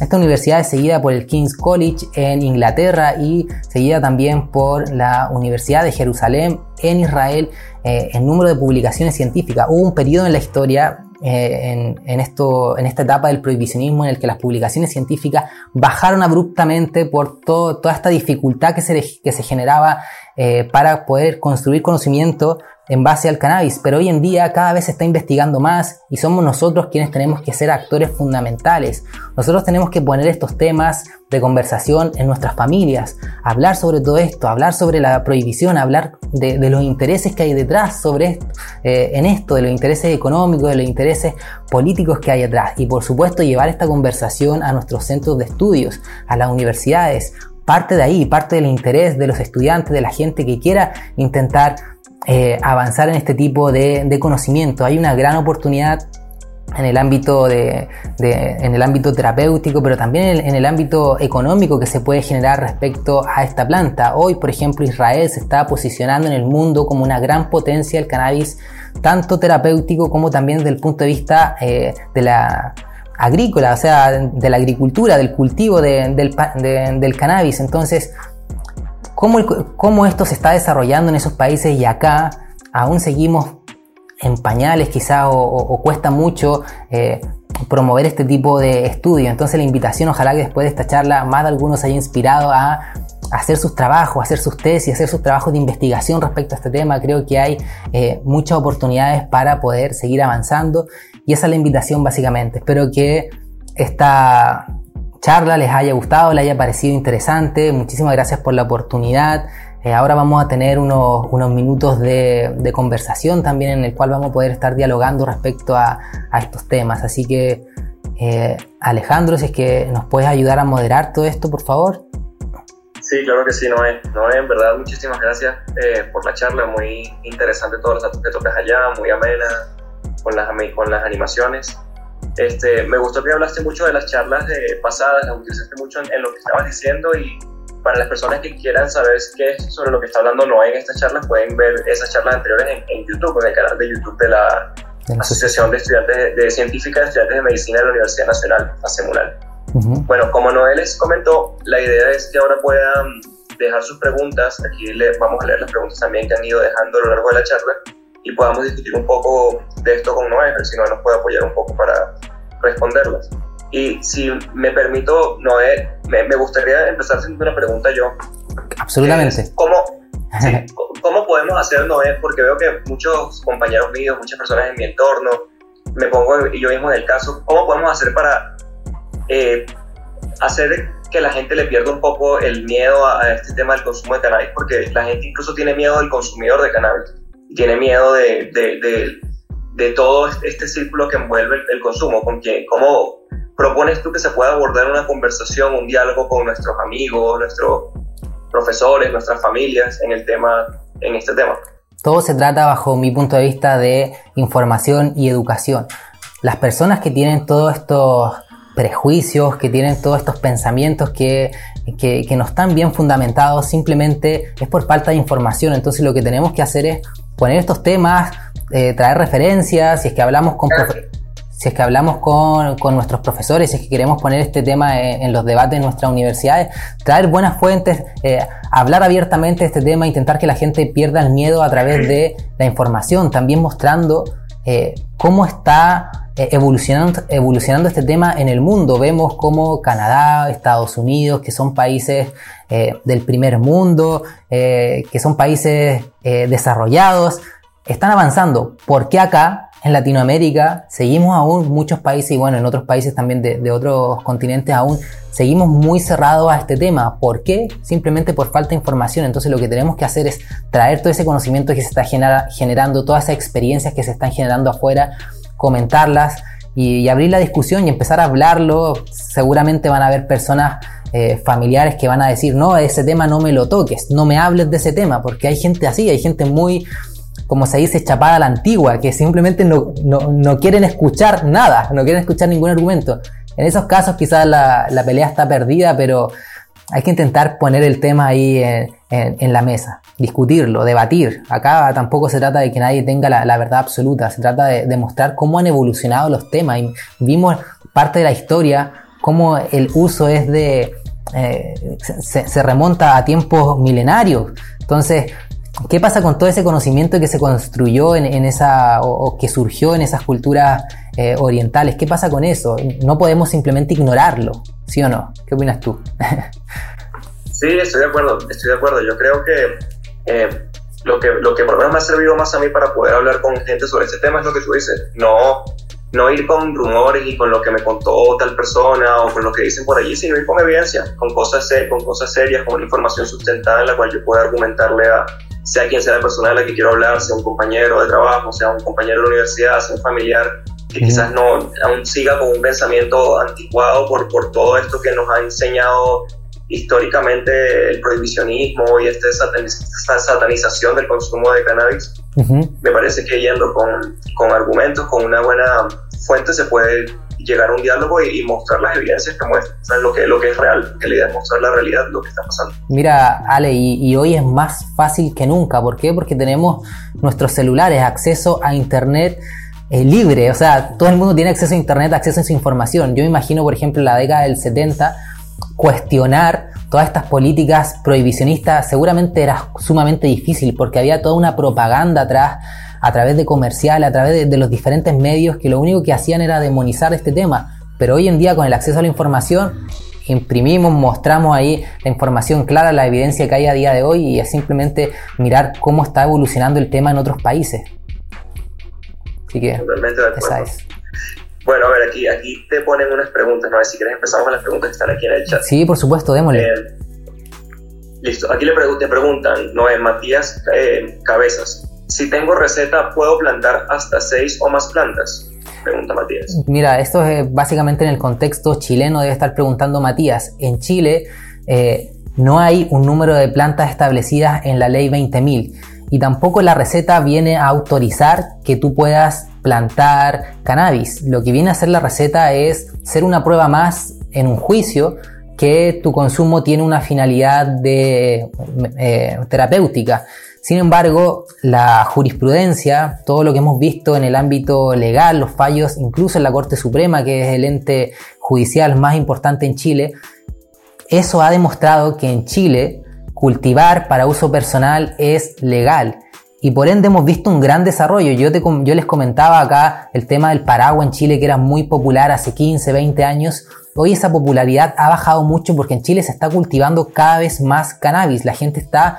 Esta universidad es seguida por el King's College en Inglaterra y seguida también por la Universidad de Jerusalén en Israel eh, en número de publicaciones científicas. Hubo un periodo en la historia eh, en, esto, en esta etapa del prohibicionismo en el que las publicaciones científicas bajaron abruptamente por toda esta dificultad que se, que se generaba eh, para poder construir conocimiento en base al cannabis, pero hoy en día cada vez se está investigando más y somos nosotros quienes tenemos que ser actores fundamentales. Nosotros tenemos que poner estos temas de conversación en nuestras familias, hablar sobre todo esto, hablar sobre la prohibición, hablar de, los intereses que hay detrás sobre esto, eh, en esto, de los intereses económicos, de los intereses políticos que hay detrás y por supuesto llevar esta conversación a nuestros centros de estudios, a las universidades. Parte de ahí, parte del interés de los estudiantes, de la gente que quiera intentar eh, avanzar en este tipo de, conocimiento. Hay una gran oportunidad en el ámbito de, en el ámbito terapéutico, pero también en el, ámbito económico que se puede generar respecto a esta planta. Hoy, por ejemplo, Israel se está posicionando en el mundo como una gran potencia del cannabis, tanto terapéutico como también desde el punto de vista eh, de la agrícola, o sea, de la agricultura, del cultivo del, cannabis. Entonces, cómo, esto se está desarrollando en esos países y acá aún seguimos en pañales quizá o, cuesta mucho eh, promover este tipo de estudio. Entonces la invitación, ojalá que después de esta charla más de algunos haya inspirado a hacer sus trabajos, hacer sus tesis, hacer sus trabajos de investigación respecto a este tema. Creo que hay eh, muchas oportunidades para poder seguir avanzando y esa es la invitación básicamente. Espero que esta charla les haya gustado, les haya parecido interesante. Muchísimas gracias por la oportunidad. Eh, ahora vamos a tener unos, minutos de, conversación también en el cual vamos a poder estar dialogando respecto a, estos temas. Así que, eh, Alejandro, si es que nos puedes ayudar a moderar todo esto, por favor. Sí, claro que sí, Noé. Noé, en verdad, muchísimas gracias eh, por la charla. Muy interesante todos los datos que tocas allá, muy amena con las, con las animaciones. Este, me gustó que hablaste mucho de las charlas de pasadas, las utilizaste mucho en, lo que estabas diciendo y para las personas que quieran saber qué es sobre lo que está hablando Noé en estas charlas, pueden ver esas charlas anteriores en, YouTube, en el canal de YouTube de la Asociación de Estudiantes de Científica de Estudiantes de Medicina de la Universidad Nacional, ACEMUNAL. Bueno, como Noé les comentó, la idea es que ahora puedan dejar sus preguntas. Aquí les vamos a leer las preguntas también que han ido dejando a lo largo de la charla y podamos discutir un poco de esto con Noé, si Noé nos puede apoyar un poco para responderlas. Y si me permito, Noé, me, gustaría empezar haciendo una pregunta yo. Absolutamente. ¿cómo, ¿Cómo podemos hacer, Noé? Porque veo que muchos compañeros míos, muchas personas en mi entorno, me pongo yo mismo en el caso, ¿cómo podemos hacer para eh, hacer que la gente le pierda un poco el miedo a, a, este tema del consumo de cannabis? Porque la gente incluso tiene miedo del consumidor de cannabis tiene miedo de, de, todo este círculo que envuelve el, consumo. ¿Con? ¿Cómo propones tú que se pueda abordar una conversación, un diálogo con nuestros amigos, nuestros profesores, nuestras familias en el tema, en este tema? Todo se trata bajo mi punto de vista de información y educación. Las personas que tienen todos estos prejuicios, que tienen todos estos pensamientos que, que, que, no están bien fundamentados, simplemente es por falta de información. Entonces lo que tenemos que hacer es poner estos temas, eh, traer referencias, si es que hablamos con si es que hablamos con, con, nuestros profesores, si es que queremos poner este tema en, los debates de nuestras universidades, traer buenas fuentes, eh, hablar abiertamente de este tema, intentar que la gente pierda el miedo a través de la información, también mostrando eh, cómo está eh, evolucionando, evolucionando este tema en el mundo. Vemos como Canadá, Estados Unidos, que son países eh, del primer mundo, que son países desarrollados, están avanzando. ¿Por qué acá, en Latinoamérica, seguimos aún muchos países y bueno, en otros países también de, otros continentes aún, seguimos muy cerrados a este tema? ¿Por qué? Simplemente por falta de información. Entonces lo que tenemos que hacer es traer todo ese conocimiento que se está generando, todas esas experiencias que se están generando afuera, comentarlas y, abrir la discusión y empezar a hablarlo. Seguramente van a haber personas eh, familiares que van a decir, no, ese tema no me lo toques, no me hables de ese tema, porque hay gente así, hay gente muy como se dice, chapada a la antigua, que simplemente no, quieren escuchar nada, no quieren escuchar ningún argumento. En esos casos quizás la, pelea está perdida, pero hay que intentar poner el tema ahí en, la mesa, discutirlo, debatir. Acá tampoco se trata de que nadie tenga la, verdad absoluta, se trata de demostrar cómo han evolucionado los temas. Y vimos parte de la historia, cómo el uso es de... Eh, se, remonta a tiempos milenarios. Entonces, ¿Qué pasa con todo ese conocimiento que se construyó en, esa o, que surgió en esas culturas eh, orientales? ¿Qué pasa con eso? No podemos simplemente ignorarlo, ¿sí o no? ¿Qué opinas tú? sí, estoy de acuerdo, estoy de acuerdo. Yo creo que eh, lo que lo que por lo menos me ha servido más a mí para poder hablar con gente sobre este tema es lo que tú dices. No, no ir con rumores y con lo que me contó tal persona o con lo que dicen por allí, sino ir con evidencia, con cosas, con cosas serias, con información sustentada en la cual yo pueda argumentarle a sea quien sea la persona de la que quiero hablar, sea un compañero de trabajo, sea un compañero de la universidad, sea un familiar, que quizás no aún siga con un pensamiento anticuado por, por todo esto que nos ha enseñado históricamente el prohibicionismo y esta satanización del consumo de cannabis. Me parece que yendo con, con argumentos, con una buena fuente, se puede llegar a un diálogo y, mostrar las evidencias que muestran lo que, lo que es real, que la idea mostrar la realidad, lo que está pasando. Mira, Ale, y, hoy es más fácil que nunca. ¿Por qué? Porque tenemos nuestros celulares, acceso a Internet eh, libre. O sea, todo el mundo tiene acceso a Internet, acceso a su información. Yo me imagino, por ejemplo, en la década del 70, cuestionar todas estas políticas prohibicionistas seguramente era sumamente difícil porque había toda una propaganda atrás a través de comerciales, a través de, los diferentes medios que lo único que hacían era demonizar este tema. Pero hoy en día con el acceso a la información imprimimos, mostramos ahí la información clara, la evidencia que hay a día de hoy y es simplemente mirar cómo está evolucionando el tema en otros países. Así que esa es. Bueno, a ver, aquí, aquí te ponen unas preguntas, ¿no? Si quieres empezamos con las preguntas que están aquí en el chat. Sí, por supuesto, démosle. Eh, listo, aquí le te preguntan, ¿no? Matías eh, Cabezas. Si tengo receta, ¿puedo plantar hasta seis o más plantas? Pregunta Matías. Mira, esto es básicamente en el contexto chileno, debe estar preguntando Matías. En Chile eh, no hay un número de plantas establecidas en la ley 20.000 y tampoco la receta viene a autorizar que tú puedas plantar cannabis. Lo que viene a hacer la receta es ser una prueba más en un juicio que tu consumo tiene una finalidad de, eh, terapéutica. Sin embargo, la jurisprudencia, todo lo que hemos visto en el ámbito legal, los fallos, incluso en la Corte Suprema, que es el ente judicial más importante en Chile, eso ha demostrado que en Chile cultivar para uso personal es legal. Y por ende hemos visto un gran desarrollo. Yo, les comentaba acá el tema del paraguas en Chile, que era muy popular hace 15, 20 años. Hoy esa popularidad ha bajado mucho porque en Chile se está cultivando cada vez más cannabis. La gente está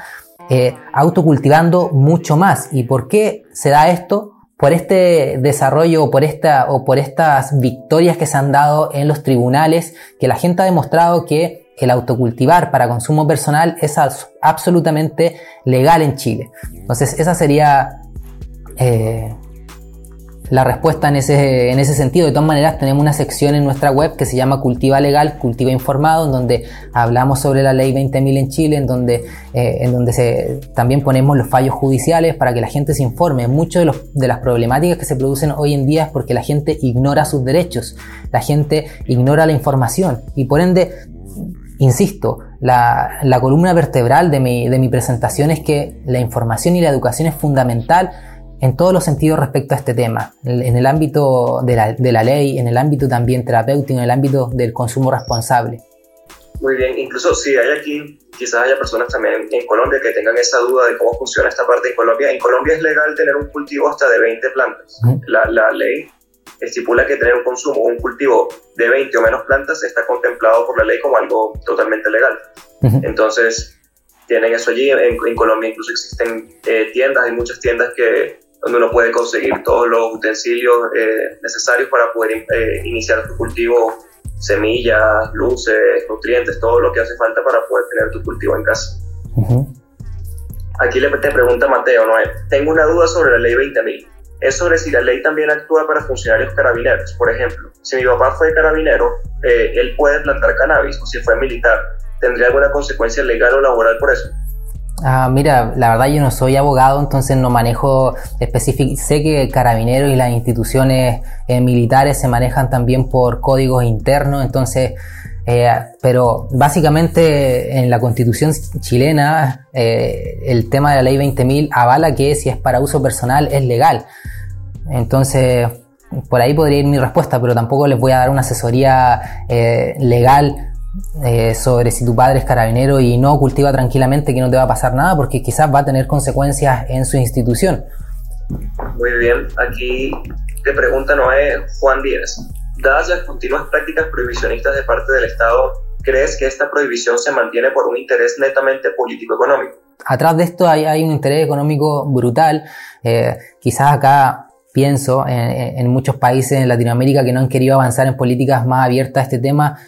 eh, autocultivando mucho más. ¿Y por qué se da esto? Por este desarrollo o por, esta, o por estas victorias que se han dado en los tribunales, que la gente ha demostrado que el autocultivar para consumo personal es absolutamente legal en Chile. Entonces esa sería eh, la respuesta en ese, en ese sentido. De todas maneras, tenemos una sección en nuestra web que se llama Cultiva Legal, Cultiva Informado, en donde hablamos sobre la ley 20.000 en Chile, en donde, eh, en donde se, también ponemos los fallos judiciales para que la gente se informe. Muchas de, de las problemáticas que se producen hoy en día es porque la gente ignora sus derechos, la gente ignora la información y por ende Insisto, la, la columna vertebral de mi, de mi presentación es que la información y la educación es fundamental en todos los sentidos respecto a este tema, en el ámbito de la, de la, ley, en el ámbito también terapéutico, en el ámbito del consumo responsable. Muy bien, incluso si hay aquí, quizás haya personas también en Colombia que tengan esa duda de cómo funciona esta parte en Colombia. En Colombia es legal tener un cultivo hasta de 20 plantas. la, la, ley estipula que tener un consumo un cultivo de 20 o menos plantas está contemplado por la ley como algo totalmente legal. Entonces, tienen eso allí. En, Colombia incluso existen eh, tiendas, hay muchas tiendas que donde uno puede conseguir todos los utensilios eh, necesarios para poder eh, iniciar tu cultivo, semillas, luces, nutrientes, todo lo que hace falta para poder tener tu cultivo en casa. Aquí le, te pregunta Mateo, ¿no? tengo una duda sobre la ley 20.000. Es sobre si la ley también actúa para funcionarios carabineros. Por ejemplo, si mi papá fue carabinero, eh, él puede plantar cannabis, o si fue militar, ¿tendría alguna consecuencia legal o laboral por eso? Ah, mira, la verdad yo no soy abogado, entonces no manejo específico. Sé que carabineros y las instituciones eh, militares se manejan también por códigos internos, entonces, eh, pero básicamente en la constitución chilena eh, el tema de la ley 20.000 avala que si es para uso personal es legal. Entonces, por ahí podría ir mi respuesta, pero tampoco les voy a dar una asesoría legal eh, sobre si tu padre es carabinero y no cultiva tranquilamente que no te va a pasar nada porque quizás va a tener consecuencias en su institución. Muy bien, aquí te pregunta Noé Juan Díaz. Dadas las continuas prácticas prohibicionistas de parte del Estado, ¿crees que esta prohibición se mantiene por un interés netamente político-económico? Atrás de esto hay, un interés económico brutal. Eh, quizás acá pienso en, en muchos países en Latinoamérica que no han querido avanzar en políticas más abiertas a este tema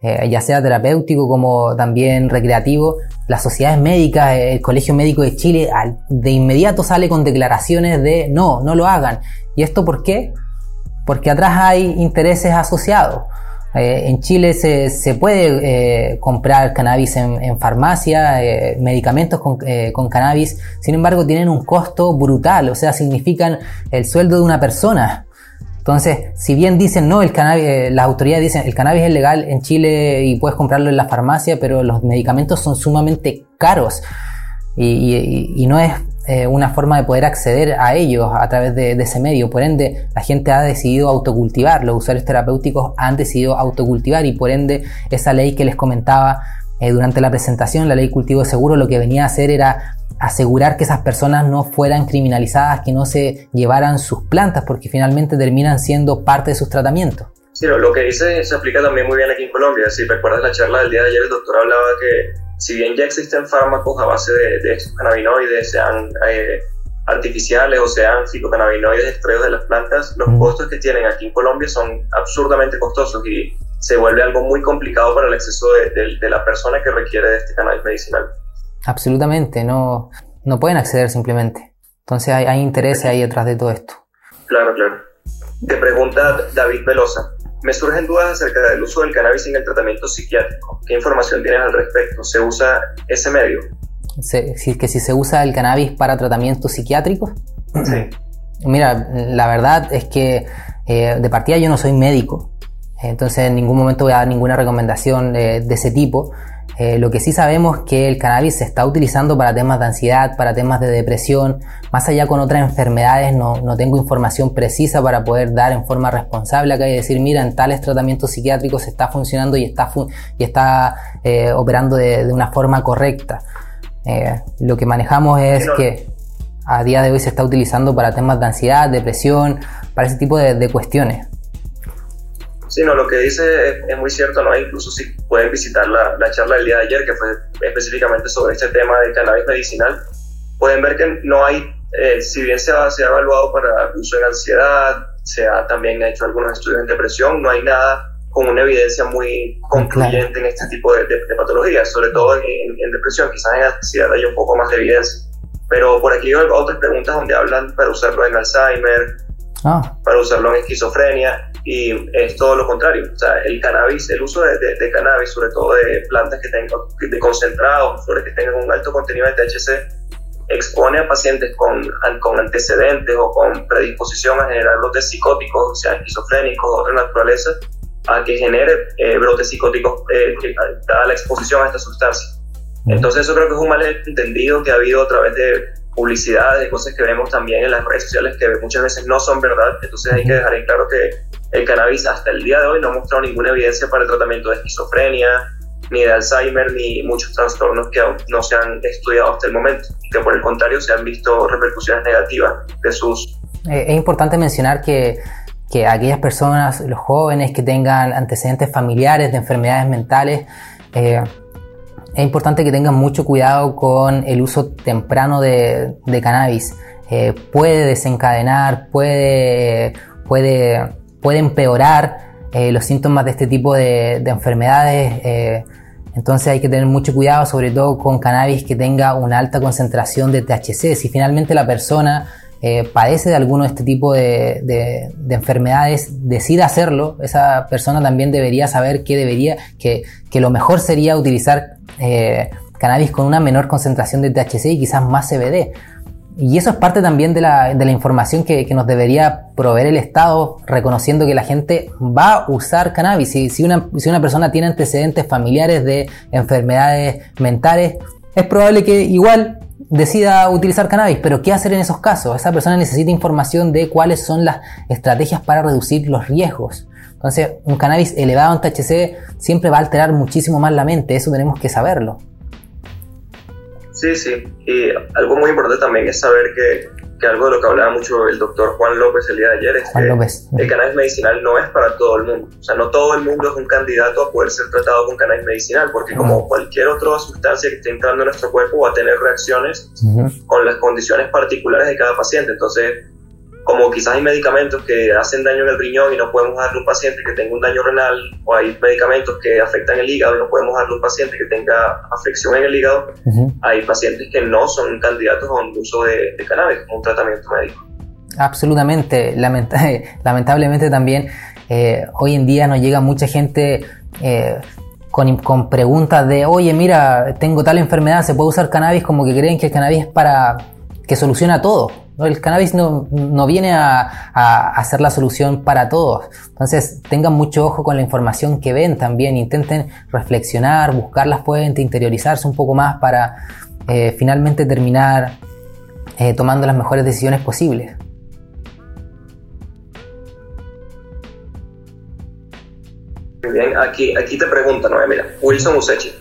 eh, ya sea terapéutico como también recreativo, las sociedades médicas, eh, el Colegio Médico de Chile, de inmediato sale con declaraciones de no, no lo hagan. ¿Y esto por qué? Porque atrás hay intereses asociados. Eh, en Chile se, puede comprar cannabis en, farmacia, medicamentos con, con, cannabis, sin embargo tienen un costo brutal, o sea, significan el sueldo de una persona. Entonces, si bien dicen, no, el cannabis, eh, las autoridades dicen, el cannabis es legal en Chile y puedes comprarlo en la farmacia, pero los medicamentos son sumamente caros y, no es eh, una forma de poder acceder a ellos a través de, ese medio. Por ende, la gente ha decidido autocultivar, los usuarios terapéuticos han decidido autocultivar y por ende esa ley que les comentaba eh, durante la presentación, la ley cultivo seguro, lo que venía a hacer era asegurar que esas personas no fueran criminalizadas, que no se llevaran sus plantas, porque finalmente terminan siendo parte de sus tratamientos. Sí, lo que dice se aplica también muy bien aquí en Colombia. Si recuerdas la charla del día de ayer, el doctor hablaba que si bien ya existen fármacos a base de, estos cannabinoides, sean eh, artificiales o sean fitocannabinoides extraídos de las plantas, los costos que tienen aquí en Colombia son absurdamente costosos y se vuelve algo muy complicado para el acceso de, de la persona que requiere de este cannabis medicinal. Absolutamente, no, no pueden acceder simplemente. Entonces hay, hay intereses ahí detrás de todo esto. Claro, claro. Te pregunta David Velosa. Me surgen dudas acerca del uso del cannabis en el tratamiento psiquiátrico. ¿Qué información tienes al respecto? ¿Se usa ese medio? Si, que si se usa el cannabis para tratamiento psiquiátrico. Sí. Mira, la verdad es que eh, de partida yo no soy médico, entonces en ningún momento voy a dar ninguna recomendación de ese tipo. Eh, lo que sí sabemos es que el cannabis se está utilizando para temas de ansiedad, para temas de depresión, más allá con otras enfermedades no, no tengo información precisa para poder dar en forma responsable acá y decir, mira, en tales tratamientos psiquiátricos se está funcionando y está, y está eh, operando de, de, una forma correcta. Eh, lo que manejamos es que a día de hoy se está utilizando para temas de ansiedad, depresión, para ese tipo de, de cuestiones. Sí, no, lo que dice es, muy cierto, ¿no? Incluso si pueden visitar la, la, charla del día de ayer, que fue específicamente sobre este tema de cannabis medicinal, pueden ver que no hay, eh, si bien se ha, se ha evaluado para uso en ansiedad, se ha también hecho algunos estudios en depresión, no hay nada con una evidencia muy concluyente en este tipo de, de, patologías, sobre todo en, en, depresión, quizás en ansiedad hay un poco más de evidencia. Pero por aquí hay otras preguntas donde hablan para usarlo en Alzheimer, ah. para usarlo en esquizofrenia, y es todo lo contrario. O sea, el cannabis, el uso de, de, cannabis, sobre todo de plantas que tengan, de concentrados, flores que tengan un alto contenido de THC, expone a pacientes con, con antecedentes o con predisposición a generar brotes psicóticos, sean esquizofrénicos o de otra naturaleza, a que genere eh, brotes psicóticos eh, dada la exposición a esta sustancia. Entonces eso creo que es un malentendido que ha habido a través de publicidades, de cosas que vemos también en las redes sociales que muchas veces no son verdad. Entonces hay que dejar en claro que el cannabis hasta el día de hoy no ha mostrado ninguna evidencia para el tratamiento de esquizofrenia, ni de Alzheimer, ni muchos trastornos que aún no se han estudiado hasta el momento, que por el contrario se han visto repercusiones negativas de su uso. Eh, es importante mencionar que que aquellas personas, los jóvenes que tengan antecedentes familiares de enfermedades mentales, eh, es importante que tengan mucho cuidado con el uso temprano de, cannabis. Eh, puede desencadenar, puede, puede, puede empeorar eh, los síntomas de este tipo de, enfermedades. entonces hay que tener mucho cuidado, sobre todo con cannabis que tenga una alta concentración de THC. Si finalmente la persona eh, padece de alguno de este tipo de, enfermedades, decida hacerlo, esa persona también debería saber que debería, que, lo mejor sería utilizar eh, cannabis con una menor concentración de THC y quizás más CBD. Y eso es parte también de la, información que, nos debería proveer el Estado, reconociendo que la gente va a usar cannabis. Si, si, una, si una persona tiene antecedentes familiares de enfermedades mentales, es probable que igual decida utilizar cannabis, pero ¿qué hacer en esos casos? Esa persona necesita información de cuáles son las estrategias para reducir los riesgos. Entonces, un cannabis elevado en THC siempre va a alterar muchísimo más la mente, eso tenemos que saberlo. Sí, sí, y algo muy importante también es saber que que algo de lo que hablaba mucho el doctor Juan López el día de ayer es que el cannabis medicinal no es para todo el mundo. O sea, no todo el mundo es un candidato a poder ser tratado con cannabis medicinal, porque como cualquier otra sustancia que esté entrando en nuestro cuerpo va a tener reacciones con las condiciones particulares de cada paciente. Entonces, como quizás hay medicamentos que hacen daño en el riñón y no podemos darle a un paciente que tenga un daño renal, o hay medicamentos que afectan el hígado y no podemos darle a un paciente que tenga afección en el hígado, hay pacientes que no son candidatos a un uso de, cannabis como un tratamiento médico. Absolutamente, lamentablemente también eh, hoy en día nos llega mucha gente eh, con, con, preguntas de, oye, mira, tengo tal enfermedad, ¿se puede usar cannabis? Como que creen que el cannabis es para que soluciona todo. El cannabis no, viene a, a, ser la solución para todos. Entonces tengan mucho ojo con la información que ven también. Intenten reflexionar, buscar las fuentes, interiorizarse un poco más para eh, finalmente terminar eh, tomando las mejores decisiones posibles. bien, aquí, aquí te preguntan, ¿no? mira, Wilson Usechi,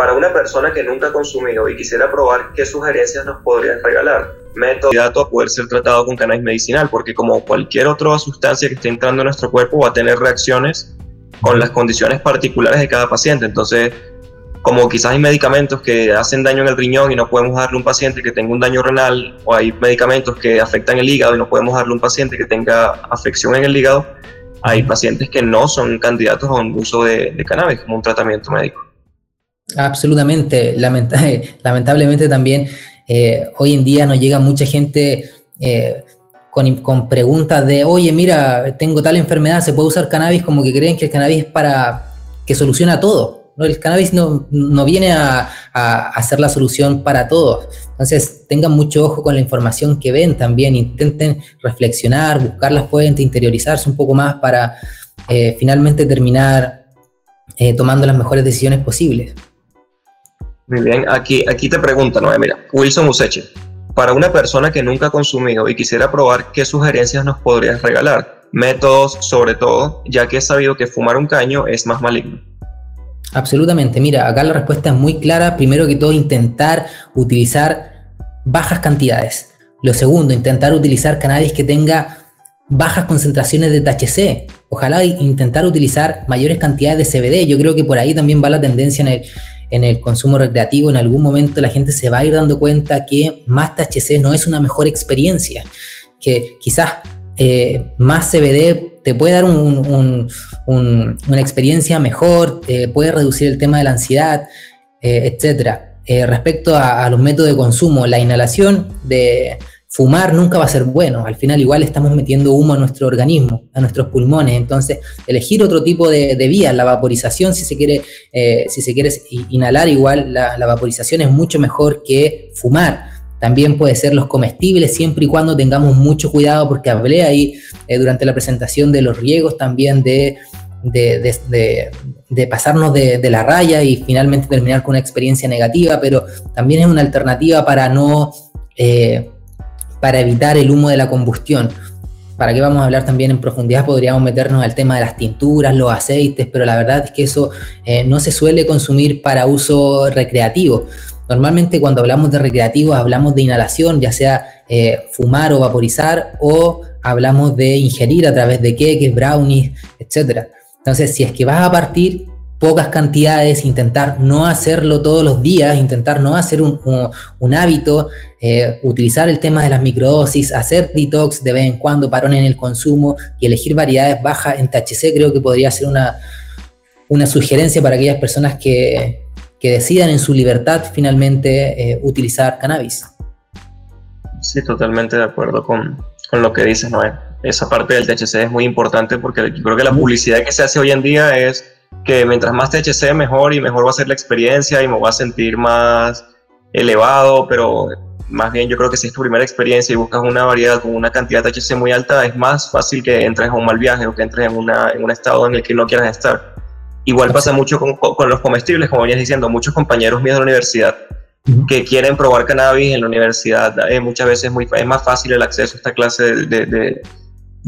para una persona que nunca ha consumido y quisiera probar, ¿qué sugerencias nos podrías regalar? método a poder ser tratado con cannabis medicinal, porque como cualquier otra sustancia que esté entrando en nuestro cuerpo va a tener reacciones con las condiciones particulares de cada paciente. Entonces, como quizás hay medicamentos que hacen daño en el riñón y no podemos darle a un paciente que tenga un daño renal, o hay medicamentos que afectan el hígado y no podemos darle a un paciente que tenga afección en el hígado, hay pacientes que no son candidatos a un uso de, cannabis como un tratamiento médico. Absolutamente, lamentablemente también eh, hoy en día nos llega mucha gente eh, con, preguntas de, oye, mira, tengo tal enfermedad, ¿se puede usar cannabis? Como que creen que el cannabis es para que soluciona todo. ¿no? El cannabis no, viene a, a, ser la solución para todos. Entonces, tengan mucho ojo con la información que ven también, intenten reflexionar, buscar las fuentes, interiorizarse un poco más para eh, finalmente terminar tomando las mejores decisiones posibles. Muy bien, aquí, aquí te preguntan, ¿no? mira, Wilson Useche, para una persona que nunca ha consumido y quisiera probar, ¿qué sugerencias nos podrías regalar? Métodos, sobre todo, ya que he sabido que fumar un caño es más maligno. Absolutamente, mira, acá la respuesta es muy clara. Primero que todo, intentar utilizar bajas cantidades. Lo segundo, intentar utilizar cannabis que tenga bajas concentraciones de THC. Ojalá intentar utilizar mayores cantidades de CBD. Yo creo que por ahí también va la tendencia en el, en el consumo recreativo, en algún momento la gente se va a ir dando cuenta que más THC no es una mejor experiencia, que quizás eh, más CBD te puede dar una experiencia mejor, te puede reducir el tema de la ansiedad, eh, etc. Eh, respecto a, los métodos de consumo, la inhalación de, fumar nunca va a ser bueno. Al final igual estamos metiendo humo a nuestro organismo, a nuestros pulmones. Entonces, elegir otro tipo de, de vía, la vaporización, si se quiere, eh, si se quiere inhalar, igual la, vaporización es mucho mejor que fumar. También puede ser los comestibles, siempre y cuando tengamos mucho cuidado, porque hablé ahí eh, durante la presentación de los riegos también de, de, pasarnos de, la raya y finalmente terminar con una experiencia negativa, pero también es una alternativa para no... Eh, para evitar el humo de la combustión. ¿Para qué vamos a hablar también en profundidad? Podríamos meternos al tema de las tinturas, los aceites, pero la verdad es que eso eh, no se suele consumir para uso recreativo. Normalmente cuando hablamos de recreativo hablamos de inhalación, ya sea eh, fumar o vaporizar o hablamos de ingerir a través de queques, brownies, etc. Entonces, si es que vas a partir pocas cantidades, intentar no hacerlo todos los días, intentar no hacer un, hábito, eh, utilizar el tema de las microdosis, hacer detox de vez en cuando, parón en el consumo y elegir variedades bajas en THC, creo que podría ser una, una sugerencia para aquellas personas que, decidan en su libertad finalmente eh, utilizar cannabis. Sí, totalmente de acuerdo con, con lo que dices, Noé. Esa parte del THC es muy importante porque yo creo que la publicidad que se hace hoy en día es que mientras más THC mejor y mejor va a ser la experiencia y me voy a sentir más elevado, pero más bien yo creo que si es tu primera experiencia y buscas una variedad con una cantidad de THC muy alta, es más fácil que entres a un mal viaje o que entres en, una, en un estado en el que no quieras estar. Igual pasa mucho con, con los comestibles, como venías diciendo, muchos compañeros míos de la universidad que quieren probar cannabis en la universidad, eh, muchas veces muy, es más fácil el acceso a esta clase de, de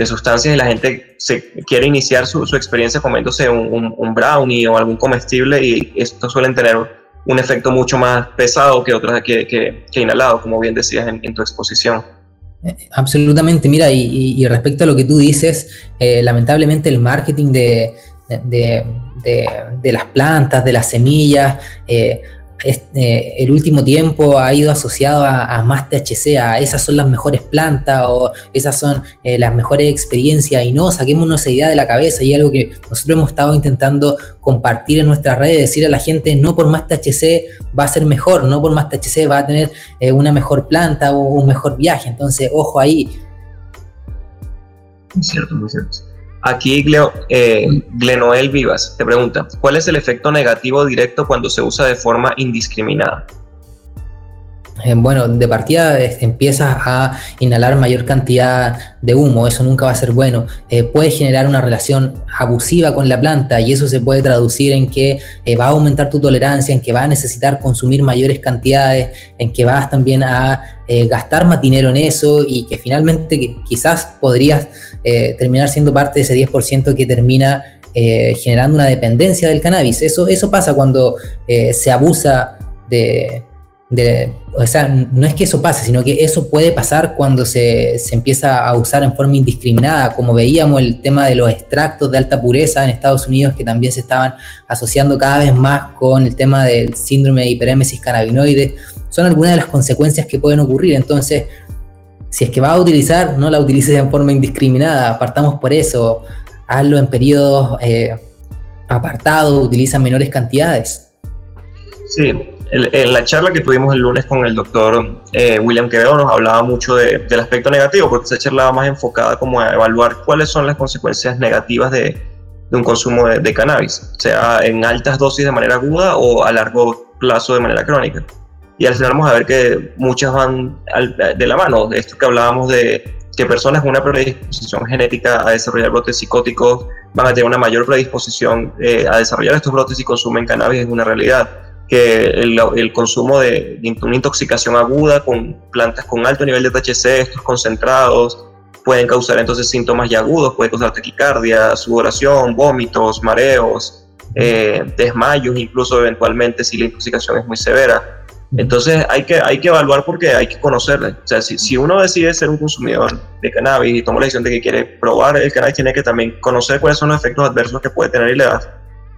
sustancias y la gente se quiere iniciar su, su experiencia comiéndose un, un, brownie o algún comestible y estos suelen tener un efecto mucho más pesado que otras que, que, inhalado, como bien decías en, tu exposición. Eh, absolutamente, mira, y, y, respecto a lo que tú dices, eh, lamentablemente el marketing de, de, de, las plantas, de las semillas, eh, este, el último tiempo ha ido asociado a, más THC, a esas son las mejores plantas o esas son eh, las mejores experiencias y no, saquémonos esa idea de la cabeza y algo que nosotros hemos estado intentando compartir en nuestras redes, decir a la gente no por más THC va a ser mejor, no por más THC va a tener eh, una mejor planta o un mejor viaje, entonces ojo ahí. Muy cierto, cierto. Aquí eh, Glenoel Vivas te pregunta, ¿cuál es el efecto negativo directo cuando se usa de forma indiscriminada? Eh, bueno, de partida empiezas a inhalar mayor cantidad de humo, eso nunca va a ser bueno. Eh, puede generar una relación abusiva con la planta y eso se puede traducir en que va a aumentar tu tolerancia, en que vas a necesitar consumir mayores cantidades, en que vas también a gastar más dinero en eso y que finalmente quizás podrías eh, terminar siendo parte de ese 10% que termina eh, generando una dependencia del cannabis. Eso, eso pasa cuando eh, se abusa de, O sea, no es que eso pase, sino que eso puede pasar cuando se, se, empieza a usar en forma indiscriminada, como veíamos el tema de los extractos de alta pureza en Estados Unidos, que también se estaban asociando cada vez más con el tema del síndrome de hiperémesis cannabinoide. Son algunas de las consecuencias que pueden ocurrir. Entonces, si es que vas a utilizar, no la utilices en forma indiscriminada, apartamos por eso, hazlo en periodos eh, apartados, utiliza menores cantidades. Sí, en la charla que tuvimos el lunes con el doctor eh, William Quevedo nos hablaba mucho del aspecto negativo, porque esa charla va más enfocada como a evaluar cuáles son las consecuencias negativas de, un consumo de, de, cannabis, sea en altas dosis de manera aguda o a largo plazo de manera crónica y al final vamos a ver que muchas van de la mano. De esto que hablábamos de que personas con una predisposición genética a desarrollar brotes psicóticos van a tener una mayor predisposición eh, a desarrollar estos brotes si consumen cannabis es una realidad. Que el, el consumo de, de, una intoxicación aguda con plantas con alto nivel de THC, estos concentrados, pueden causar entonces síntomas ya agudos, puede causar taquicardia, sudoración, vómitos, mareos, eh, desmayos, incluso eventualmente si la intoxicación es muy severa. Entonces hay que, hay que evaluar porque hay que conocerle. O sea, si, si, uno decide ser un consumidor de cannabis y toma la decisión de que quiere probar el cannabis, tiene que también conocer cuáles son los efectos adversos que puede tener y las,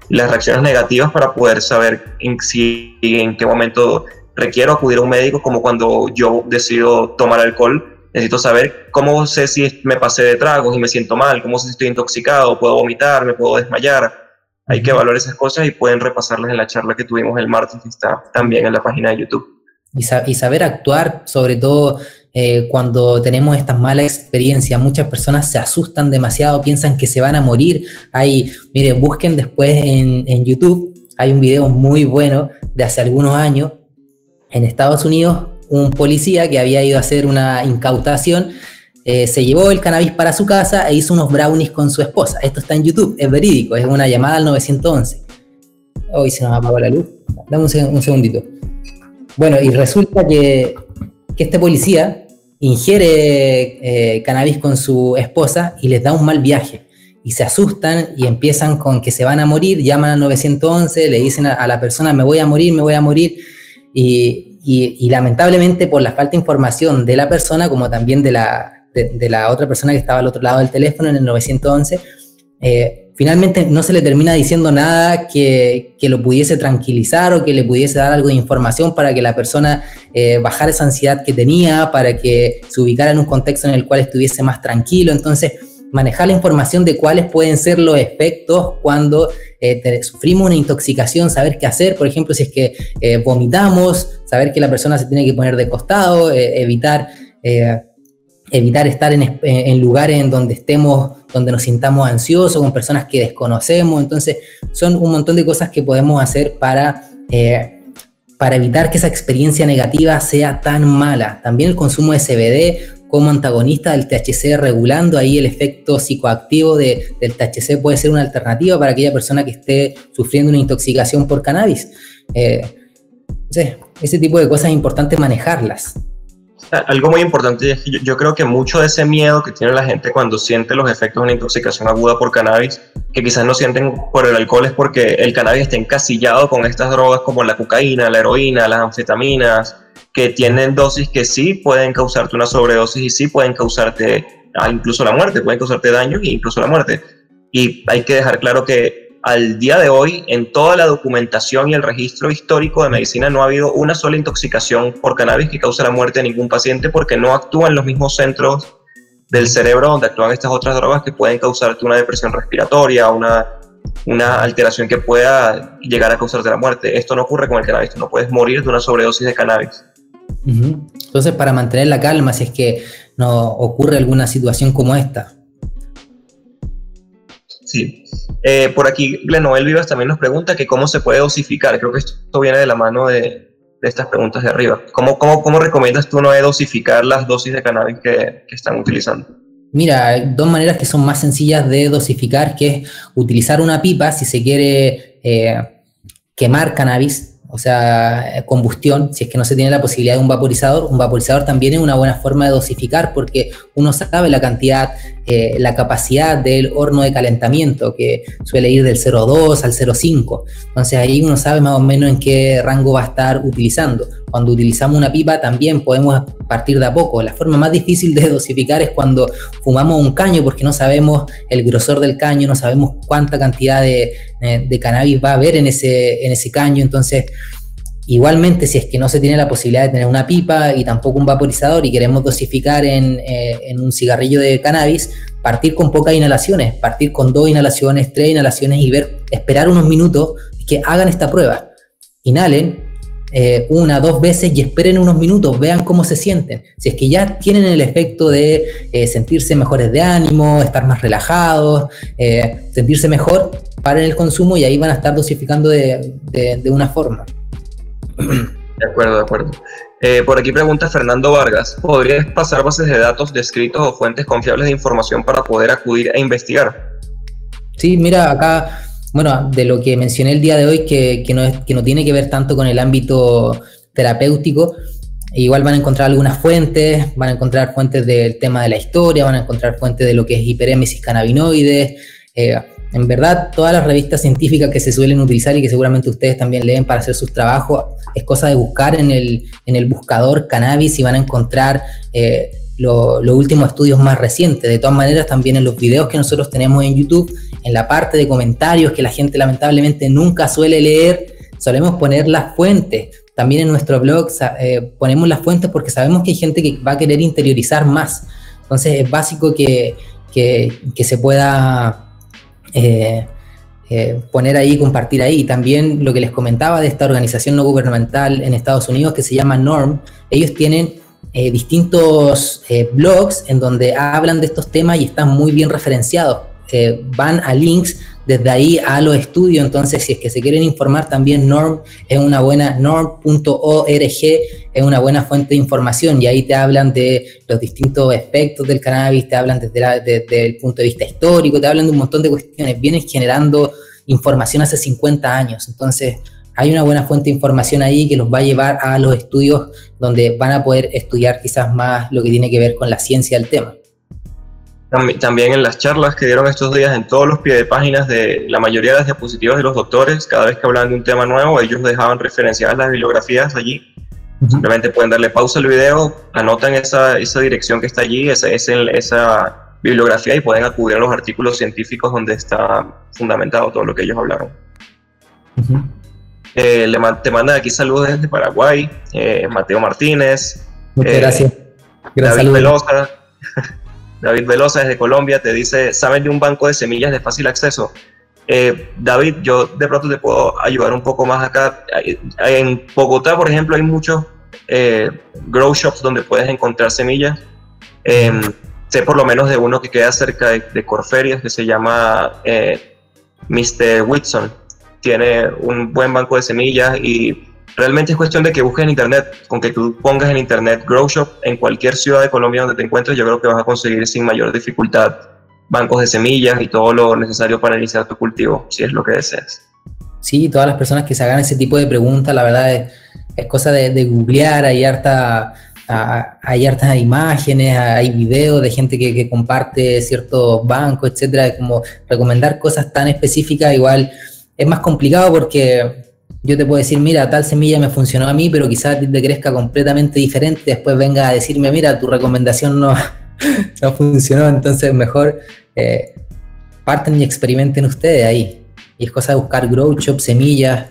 las reacciones negativas para poder saber en, si, en qué momento requiero acudir a un médico, como cuando yo decido tomar alcohol. Necesito saber cómo sé si me pasé de tragos y me siento mal, cómo sé si estoy intoxicado, puedo vomitar, me puedo desmayar hay que evaluar esas cosas y pueden repasarlas en la charla que tuvimos el martes, que está también en la página de YouTube. Y, saber actuar, sobre todo eh, cuando tenemos estas malas experiencias. Muchas personas se asustan demasiado, piensan que se van a morir. Hay, miren, busquen después en, en YouTube, hay un video muy bueno de hace algunos años en Estados Unidos, un policía que había ido a hacer una incautación eh, se llevó el cannabis para su casa e hizo unos brownies con su esposa. Esto está en YouTube, es verídico, es una llamada al 911. Hoy se nos apagó la luz. Dame un, segundito. Bueno, y resulta que, este policía ingiere eh, cannabis con su esposa y les da un mal viaje. Y se asustan y empiezan con que se van a morir, llaman al 911, le dicen a, la persona, me voy a morir, me voy a morir. Y, y, lamentablemente por la falta de información de la persona como también de la, de, la otra persona que estaba al otro lado del teléfono en el 911, eh, finalmente no se le termina diciendo nada que, que, lo pudiese tranquilizar o que le pudiese dar algo de información para que la persona eh, bajara esa ansiedad que tenía, para que se ubicara en un contexto en el cual estuviese más tranquilo. Entonces, manejar la información de cuáles pueden ser los efectos cuando eh, sufrimos una intoxicación, saber qué hacer, por ejemplo, si es que vomitamos, saber que la persona se tiene que poner de costado, evitar, evitar estar en, en, lugares en donde estemos, donde nos sintamos ansiosos, con personas que desconocemos. Entonces, son un montón de cosas que podemos hacer para para evitar que esa experiencia negativa sea tan mala. También el consumo de CBD como antagonista del THC regulando ahí el efecto psicoactivo de, del THC puede ser una alternativa para aquella persona que esté sufriendo una intoxicación por cannabis. Eh, ese tipo de cosas es importante manejarlas. Algo muy importante es que yo, yo, creo que mucho de ese miedo que tiene la gente cuando siente los efectos de una intoxicación aguda por cannabis, que quizás no sienten por el alcohol, es porque el cannabis está encasillado con estas drogas como la cocaína, la heroína, las anfetaminas, que tienen dosis que sí pueden causarte una sobredosis y sí pueden causarte ah, incluso la muerte, pueden causarte daños e incluso la muerte. Y hay que dejar claro que al día de hoy, en toda la documentación y el registro histórico de medicina, no ha habido una sola intoxicación por cannabis que cause la muerte de ningún paciente porque no actúan los mismos centros del cerebro donde actúan estas otras drogas que pueden causarte una depresión respiratoria, una, una alteración que pueda llegar a causarte la muerte. Esto no ocurre con el cannabis, no puedes morir de una sobredosis de cannabis. Entonces, para mantener la calma, si es que no ocurre alguna situación como esta. Sí. Eh, por aquí, Glenoel Vivas también nos pregunta que cómo se puede dosificar. Creo que esto viene de la mano de, estas preguntas de arriba. ¿Cómo, recomiendas tú no dosificar las dosis de cannabis que, están utilizando? Mira, hay dos maneras que son más sencillas de dosificar, que es utilizar una pipa si se quiere eh, quemar cannabis o sea, combustión, si es que no se tiene la posibilidad de un vaporizador, un vaporizador también es una buena forma de dosificar porque uno sabe la cantidad, eh, la capacidad del horno de calentamiento que suele ir del 0,2 al 0,5. Entonces ahí uno sabe más o menos en qué rango va a estar utilizando. Cuando utilizamos una pipa también podemos partir de a poco. La forma más difícil de dosificar es cuando fumamos un caño porque no sabemos el grosor del caño, no sabemos cuánta cantidad de, eh, de cannabis va a haber en ese, en ese caño. Entonces, igualmente, si es que no se tiene la posibilidad de tener una pipa y tampoco un vaporizador y queremos dosificar en, eh, en un cigarrillo de cannabis, partir con pocas inhalaciones, partir con dos inhalaciones, tres inhalaciones y ver, esperar unos minutos que hagan esta prueba. Inhalen, eh, una, dos veces y esperen unos minutos, vean cómo se sienten. Si es que ya tienen el efecto de eh, sentirse mejores de ánimo, estar más relajados, eh, sentirse mejor, paren el consumo y ahí van a estar dosificando de, de, una forma. De acuerdo, de acuerdo. por aquí pregunta Fernando Vargas, ¿podrías pasar bases de datos descritos o fuentes confiables de información para poder acudir e investigar? Sí, mira, acá bueno, de lo que mencioné el día de hoy, que, no, es, que no tiene que ver tanto con el ámbito terapéutico, igual van a encontrar algunas fuentes, van a encontrar fuentes del tema de la historia, van a encontrar fuentes de lo que es hiperémesis cannabinoides. Eh, en verdad, todas las revistas científicas que se suelen utilizar y que seguramente ustedes también leen para hacer sus trabajos, es cosa de buscar en el, en el buscador cannabis y van a encontrar eh, los últimos estudios más recientes. De todas maneras, también en los videos que nosotros tenemos en YouTube, en la parte de comentarios que la gente lamentablemente nunca suele leer, solemos poner las fuentes. También en nuestro blog eh, ponemos las fuentes porque sabemos que hay gente que va a querer interiorizar más. Entonces es básico que, se pueda eh, eh, poner ahí, compartir ahí. También lo que les comentaba de esta organización no gubernamental en Estados Unidos que se llama NORM, ellos tienen distintos blogs en donde hablan de estos temas y están muy bien referenciados van a links desde ahí a los estudios. Entonces, si es que se quieren informar, también Norm es una buena, norm.org es una buena fuente de información y ahí te hablan de los distintos aspectos del cannabis, te hablan desde, desde el punto de vista histórico, te hablan de un montón de cuestiones. Vienen generando información hace 50 años. Entonces, hay una buena fuente de información ahí que los va a llevar a los estudios donde van a poder estudiar quizás más lo que tiene que ver con la ciencia del tema. También en las charlas que dieron estos días en todos los pies de páginas de la mayoría de las diapositivas de los doctores, cada vez que hablaban de un tema nuevo, ellos dejaban referenciadas las bibliografías allí Simplemente pueden darle pausa al video, anotan esa, esa dirección que está allí, esa, esa, esa bibliografía y pueden acudir a los artículos científicos donde está fundamentado todo lo que ellos hablaron. Eh, le, te manda aquí saludos desde Paraguay, eh, Mateo Martínez. Muchas gracias. David Velosa. David Velosa desde Colombia te dice, ¿saben de un banco de semillas de fácil acceso? Eh, David, yo de pronto te puedo ayudar un poco más acá. En Bogotá, por ejemplo, hay muchos grow shops donde puedes encontrar semillas. Em, sé por lo menos de uno que queda cerca de, de Corferias que se llama Mr. Whitson tiene un buen banco de semillas y realmente es cuestión de que busques en internet, con que tú pongas en internet Grow Shop en cualquier ciudad de Colombia donde te encuentres, yo creo que vas a conseguir sin mayor dificultad bancos de semillas y todo lo necesario para iniciar tu cultivo, si es lo que deseas. Sí, todas las personas que se hagan ese tipo de preguntas, la verdad es, es cosa de, googlear, hay harta, hay hartas imágenes, hay videos de gente que, que comparte ciertos bancos, etcétera, como recomendar cosas tan específicas, igual es más complicado porque yo te puedo decir, mira, tal semilla me funcionó a mí, pero quizás te crezca completamente diferente, después venga a decirme, mira, tu recomendación no, no funcionó, entonces mejor eh, parten y experimenten ustedes ahí. Y es cosa de buscar grow shop, semillas.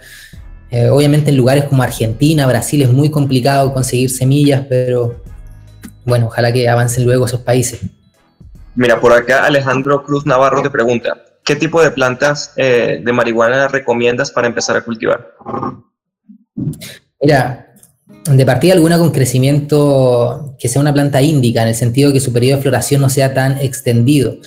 Eh, obviamente en lugares como Argentina, Brasil es muy complicado conseguir semillas, pero bueno, ojalá que avancen luego esos países. Mira, por acá Alejandro Cruz Navarro te pregunta, ¿qué tipo de plantas eh, de marihuana recomiendas para empezar a cultivar? Mira, de partida alguna con crecimiento que sea una planta índica, en el sentido de que su periodo de floración no sea tan extendido.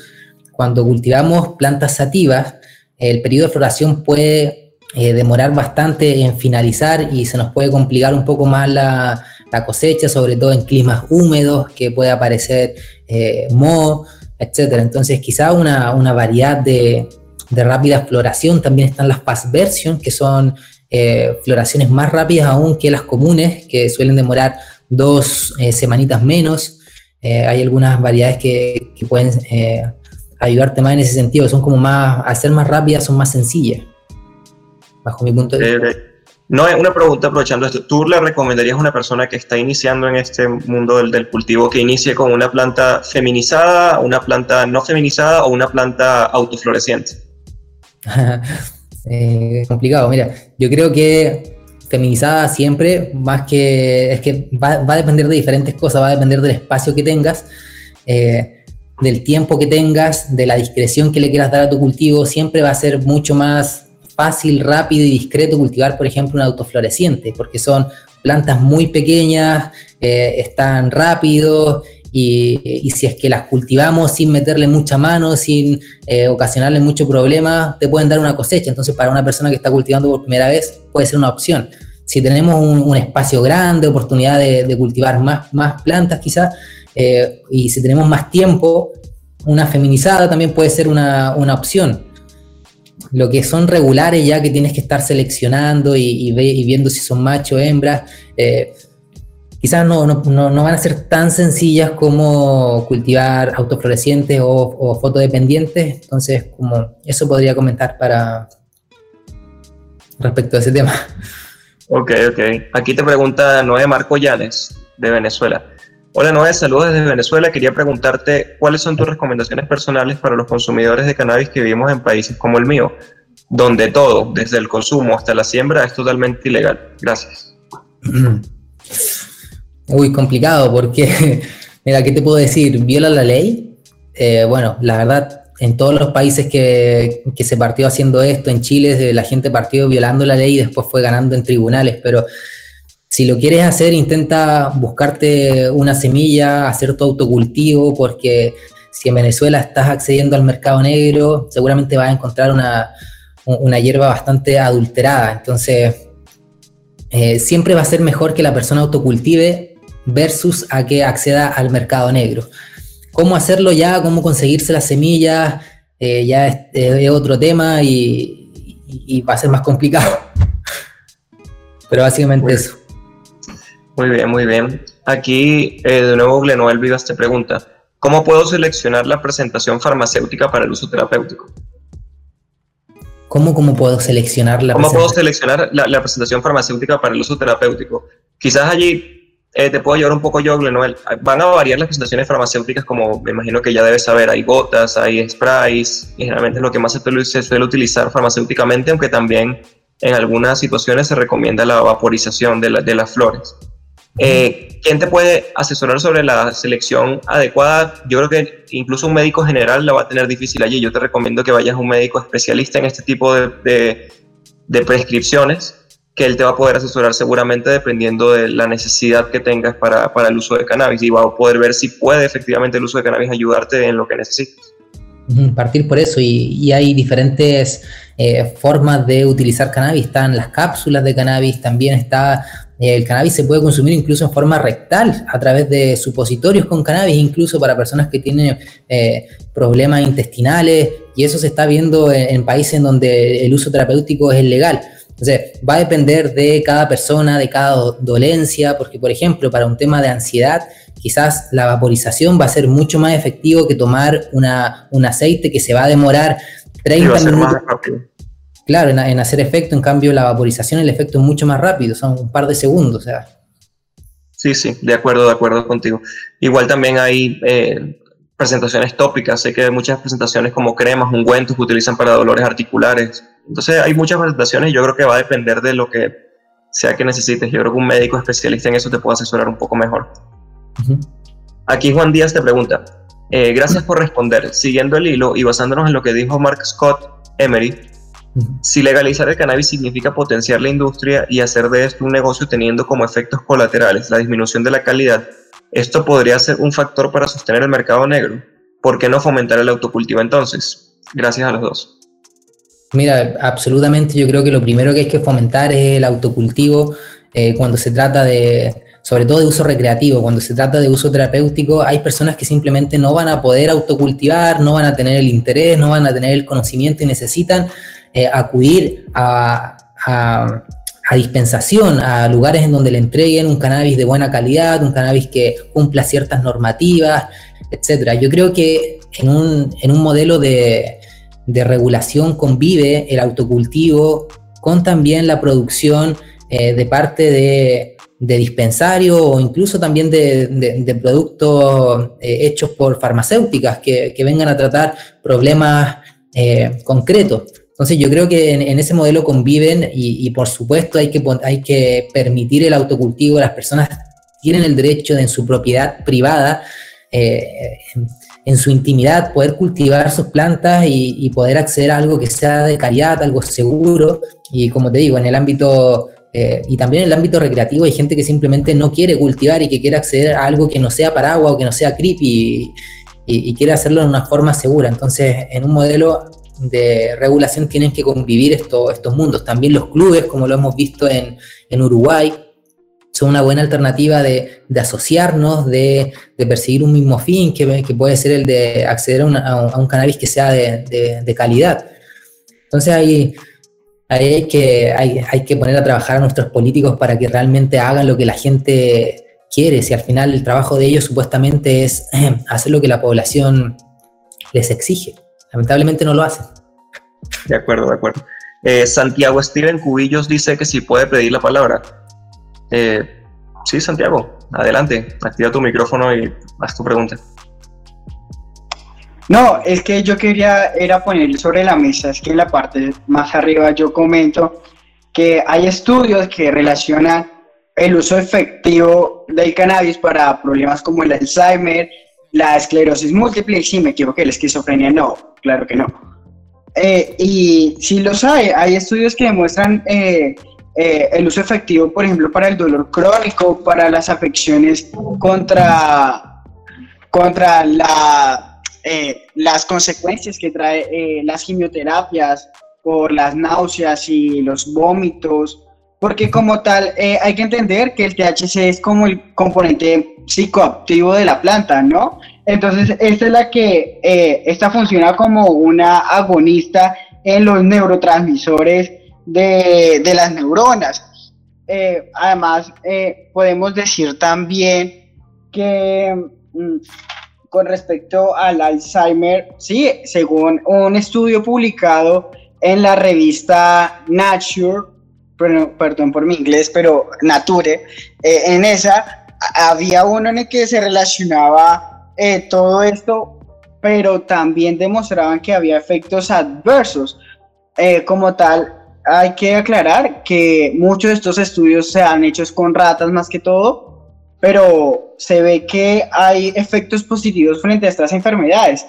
Cuando cultivamos plantas sativas, el periodo de floración puede eh, demorar bastante en finalizar y se nos puede complicar un poco más la, cosecha, sobre todo en climas húmedos, que puede aparecer eh, moho etcétera. Entonces, quizá una, variedad de, rápida floración. También están las fast version, que son eh, floraciones más rápidas aún que las comunes, que suelen demorar dos eh, semanitas menos. Eh, hay algunas variedades que, pueden ayudarte más en ese sentido. Son como más, al ser más rápidas, son más sencillas, bajo mi punto de vista. No, una pregunta aprovechando esto. ¿Tú le recomendarías a una persona que está iniciando en este mundo del, cultivo que inicie con una planta feminizada, una planta no feminizada o una planta autofloreciente? eh, complicado, mira, yo creo que feminizada siempre, más que es que va, a depender de diferentes cosas, va a depender del espacio que tengas, eh, del tiempo que tengas, de la discreción que le quieras dar a tu cultivo, siempre va a ser mucho más fácil, rápido y discreto cultivar, por ejemplo, un autofloreciente, porque son plantas muy pequeñas, eh, están rápidos y, si es que las cultivamos sin meterle mucha mano, sin eh, ocasionarle mucho problema, te pueden dar una cosecha. Entonces, para una persona que está cultivando por primera vez, puede ser una opción. Si tenemos un, espacio grande, oportunidad de, cultivar más, plantas quizás, eh, y si tenemos más tiempo, una feminizada también puede ser una opción lo que son regulares ya que tienes que estar seleccionando y, viendo si son macho o hembras, eh, quizás no, van a ser tan sencillas como cultivar autoflorecientes o, o fotodependientes. Entonces, como eso podría comentar para respecto a ese tema. Ok, ok. Aquí te pregunta Noé Marco Llanes, de Venezuela. Hola Noé, saludos desde Venezuela. Quería preguntarte cuáles son tus recomendaciones personales para los consumidores de cannabis que vivimos en países como el mío, donde todo, desde el consumo hasta la siembra, es totalmente ilegal. Gracias. Uy, complicado, porque, mira, ¿qué te puedo decir? ¿Viola la ley? Eh, bueno, la verdad, en todos los países que, que, se partió haciendo esto, en Chile la gente partió violando la ley y después fue ganando en tribunales, pero si lo quieres hacer, intenta buscarte una semilla, hacer tu autocultivo, porque si en Venezuela estás accediendo al mercado negro, seguramente vas a encontrar una, hierba bastante adulterada. Entonces, eh, siempre va a ser mejor que la persona autocultive versus a que acceda al mercado negro. ¿Cómo hacerlo ya? ¿Cómo conseguirse las semillas? Eh, ya es, otro tema y, va a ser más complicado. Pero básicamente eso. Muy bien, muy bien. Aquí eh, de nuevo Glenoel Vivas te pregunta, ¿cómo puedo seleccionar la presentación farmacéutica para el uso terapéutico? ¿Cómo, cómo puedo seleccionar la ¿Cómo puedo seleccionar la, presentación farmacéutica para el uso terapéutico? Quizás allí eh, te puedo ayudar un poco yo, Noel. Van a variar las presentaciones farmacéuticas, como me imagino que ya debes saber. Hay gotas, hay sprays, y generalmente es lo que más se suele, utilizar farmacéuticamente, aunque también en algunas situaciones se recomienda la vaporización de, de las flores. Eh, ¿Quién te puede asesorar sobre la selección adecuada? Yo creo que incluso un médico general la va a tener difícil allí. Yo te recomiendo que vayas a un médico especialista en este tipo de, de, prescripciones que él te va a poder asesorar seguramente dependiendo de la necesidad que tengas para, para, el uso de cannabis y va a poder ver si puede efectivamente el uso de cannabis ayudarte en lo que necesites. Partir por eso y, hay diferentes eh, formas de utilizar cannabis, están las cápsulas de cannabis, también está el cannabis se puede consumir incluso en forma rectal a través de supositorios con cannabis, incluso para personas que tienen eh, problemas intestinales y eso se está viendo en, en países en donde el uso terapéutico es legal. Entonces, va a depender de cada persona, de cada dolencia, porque, por ejemplo, para un tema de ansiedad, quizás la vaporización va a ser mucho más efectivo que tomar una, un aceite que se va a demorar 30 minutos. Claro, en, hacer efecto, en cambio, la vaporización, el efecto es mucho más rápido, son un par de segundos. O sea. Sí, sí, de acuerdo, de acuerdo contigo. Igual también hay eh, presentaciones tópicas, sé que hay muchas presentaciones como cremas, ungüentos que utilizan para dolores articulares, entonces hay muchas presentaciones y yo creo que va a depender de lo que sea que necesites. Yo creo que un médico especialista en eso te puede asesorar un poco mejor. Aquí Juan Díaz te pregunta, eh, gracias por responder. Siguiendo el hilo y basándonos en lo que dijo Mark Scott Emery, si legalizar el cannabis significa potenciar la industria y hacer de esto un negocio teniendo como efectos colaterales la disminución de la calidad, esto podría ser un factor para sostener el mercado negro. ¿Por qué no fomentar el autocultivo entonces? Gracias a los dos. Mira, absolutamente yo creo que lo primero que hay que fomentar es el autocultivo eh, cuando se trata de, sobre todo de uso recreativo, cuando se trata de uso terapéutico, hay personas que simplemente no van a poder autocultivar, no van a tener el interés, no van a tener el conocimiento y necesitan eh, acudir a, dispensación, a lugares en donde le entreguen un cannabis de buena calidad, un cannabis que cumpla ciertas normativas, etcétera. Yo creo que en un, en un modelo de, regulación convive el autocultivo con también la producción eh, de parte de, de, dispensario o incluso también de, productos eh, hechos por farmacéuticas que, vengan a tratar problemas concretos. Entonces yo creo que en, ese modelo conviven y, por supuesto hay que, hay que permitir el autocultivo, las personas tienen el derecho de en su propiedad privada en su intimidad poder cultivar sus plantas y, poder acceder a algo que sea de calidad, algo seguro. Y como te digo, en el ámbito eh, y también en el ámbito recreativo hay gente que simplemente no quiere cultivar y que quiere acceder a algo que no sea paraguas o que no sea creepy y, quiere hacerlo de una forma segura. Entonces, en un modelo de regulación tienen que convivir estos mundos. También los clubes, como lo hemos visto en, Uruguay, son una buena alternativa de, asociarnos, de, perseguir un mismo fin, que, puede ser el de acceder a, un, cannabis que sea de, calidad. Entonces hay, que, hay, que poner a trabajar a nuestros políticos para que realmente hagan lo que la gente quiere, si al final el trabajo de ellos supuestamente es hacer lo que la población les exige. Lamentablemente no lo hacen. De acuerdo, de acuerdo. Eh, Santiago Steven Cubillos dice que si puede pedir la palabra. Eh, sí, Santiago, adelante, activa tu micrófono y haz tu pregunta. No, es que yo quería era poner sobre la mesa, es que en la parte más arriba yo comento que hay estudios que relacionan el uso efectivo del cannabis para problemas como el Alzheimer, la esclerosis múltiple, si me equivoqué, la esquizofrenia no, claro que no. Eh, y si los hay, hay estudios que demuestran eh, eh, el uso efectivo, por ejemplo, para el dolor crónico, para las afecciones contra, contra la, eh, las consecuencias que trae eh, las quimioterapias por las náuseas y los vómitos, porque como tal hay que entender que el THC es como el componente psicoactivo de la planta, ¿no? Entonces, esta es la que, esta funciona como una agonista en los neurotransmisores de, las neuronas. Eh, además, eh, podemos decir también que mm, con respecto al Alzheimer, sí, según un estudio publicado en la revista Nature, perdón por mi inglés, pero Nature, eh, en esa había uno en el que se relacionaba eh, todo esto, pero también demostraban que había efectos adversos. Eh, como tal, hay que aclarar que muchos de estos estudios se han hecho con ratas más que todo, pero se ve que hay efectos positivos frente a estas enfermedades.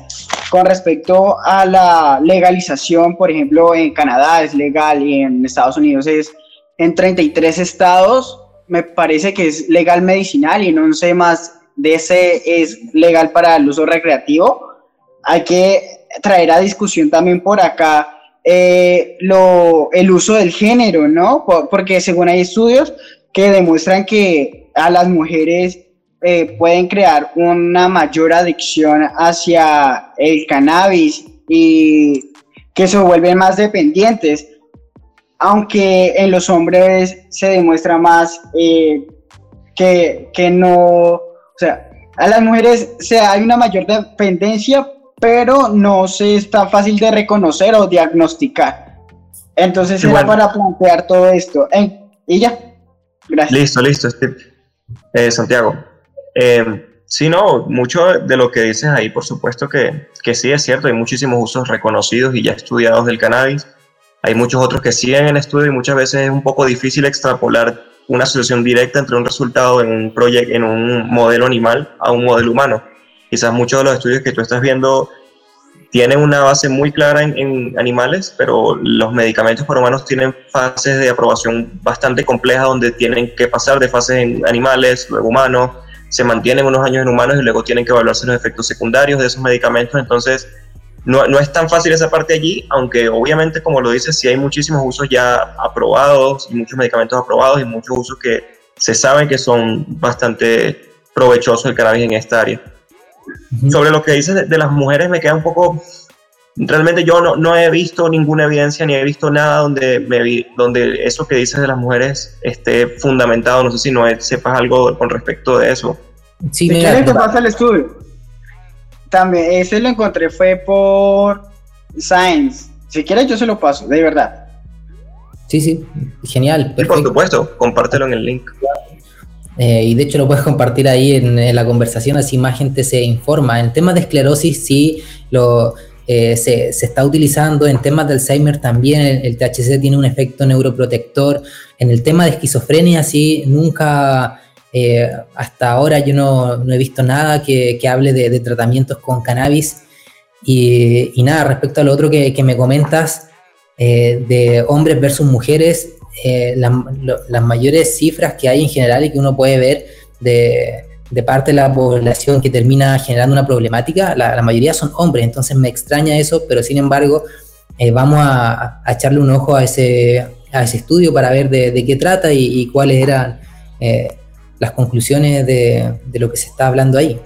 Con respecto a la legalización, por ejemplo, en Canadá es legal y en Estados Unidos es en 33 estados, me parece que es legal medicinal y no sé más de ese es legal para el uso recreativo. Hay que traer a discusión también por acá eh, lo, el uso del género, ¿no? Porque según hay estudios que demuestran que a las mujeres eh, pueden crear una mayor adicción hacia el cannabis y que se vuelven más dependientes, aunque en los hombres se demuestra más eh, que, que, no, o sea, a las mujeres se, hay una mayor dependencia, pero no se es tan fácil de reconocer o diagnosticar. Entonces era para plantear todo esto. y ya, gracias. Listo, listo. Eh, Santiago. Eh, sí, no, mucho de lo que dices ahí, por supuesto que, que sí es cierto, hay muchísimos usos reconocidos y ya estudiados del cannabis. Hay muchos otros que siguen en estudio y muchas veces es un poco difícil extrapolar una asociación directa entre un resultado en un proyecto, en un modelo animal a un modelo humano. Quizás muchos de los estudios que tú estás viendo tienen una base muy clara en, animales, pero los medicamentos para humanos tienen fases de aprobación bastante complejas donde tienen que pasar de fases en animales, luego humanos, se mantienen unos años en humanos y luego tienen que evaluarse los efectos secundarios de esos medicamentos. Entonces, no, no es tan fácil esa parte allí, aunque obviamente, como lo dices, sí hay muchísimos usos ya aprobados y muchos medicamentos aprobados y muchos usos que se saben que son bastante provechosos el cannabis en esta área. Sobre lo que dices de, las mujeres me queda un poco... Realmente yo no, no, he visto ninguna evidencia ni he visto nada donde, me vi, donde eso que dices de las mujeres esté fundamentado. No sé si no sepas algo con respecto de eso. Sí, si quieres que pasa el estudio. También, ese lo encontré fue por Science. Si quieres yo se lo paso, de verdad. Sí, sí, genial. por supuesto, compártelo en el link. Eh, y de hecho lo puedes compartir ahí en, la conversación, así más gente se informa. En temas de esclerosis sí lo, eh, se, se, está utilizando, en temas de Alzheimer también el, THC tiene un efecto neuroprotector. En el tema de esquizofrenia sí, nunca, eh, hasta ahora yo no, no, he visto nada que, que hable de, de, tratamientos con cannabis. Y, y, nada, respecto a lo otro que, que me comentas, de hombres versus mujeres, eh, las mayores cifras que hay en general y que uno puede ver de, parte de la población que termina generando una problemática, la, mayoría son hombres, entonces me extraña eso, pero sin embargo eh, vamos a, echarle un ojo a ese, a ese estudio para ver de, qué trata y, cuáles eran eh, las conclusiones de, lo que se está hablando ahí.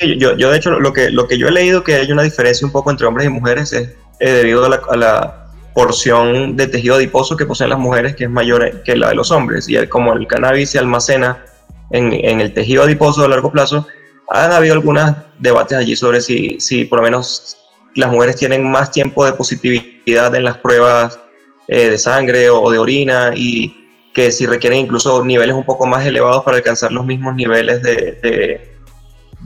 Yo, yo, de hecho lo que, lo que yo he leído que hay una diferencia un poco entre hombres y mujeres es debido a la porción de tejido adiposo que poseen las mujeres que es mayor que la de los hombres. Y como el cannabis se almacena en, en el tejido adiposo a largo plazo, han habido algunos debates allí sobre si, si por lo menos las mujeres tienen más tiempo de positividad en las pruebas eh, de sangre o de orina y que si requieren incluso niveles un poco más elevados para alcanzar los mismos niveles de, de,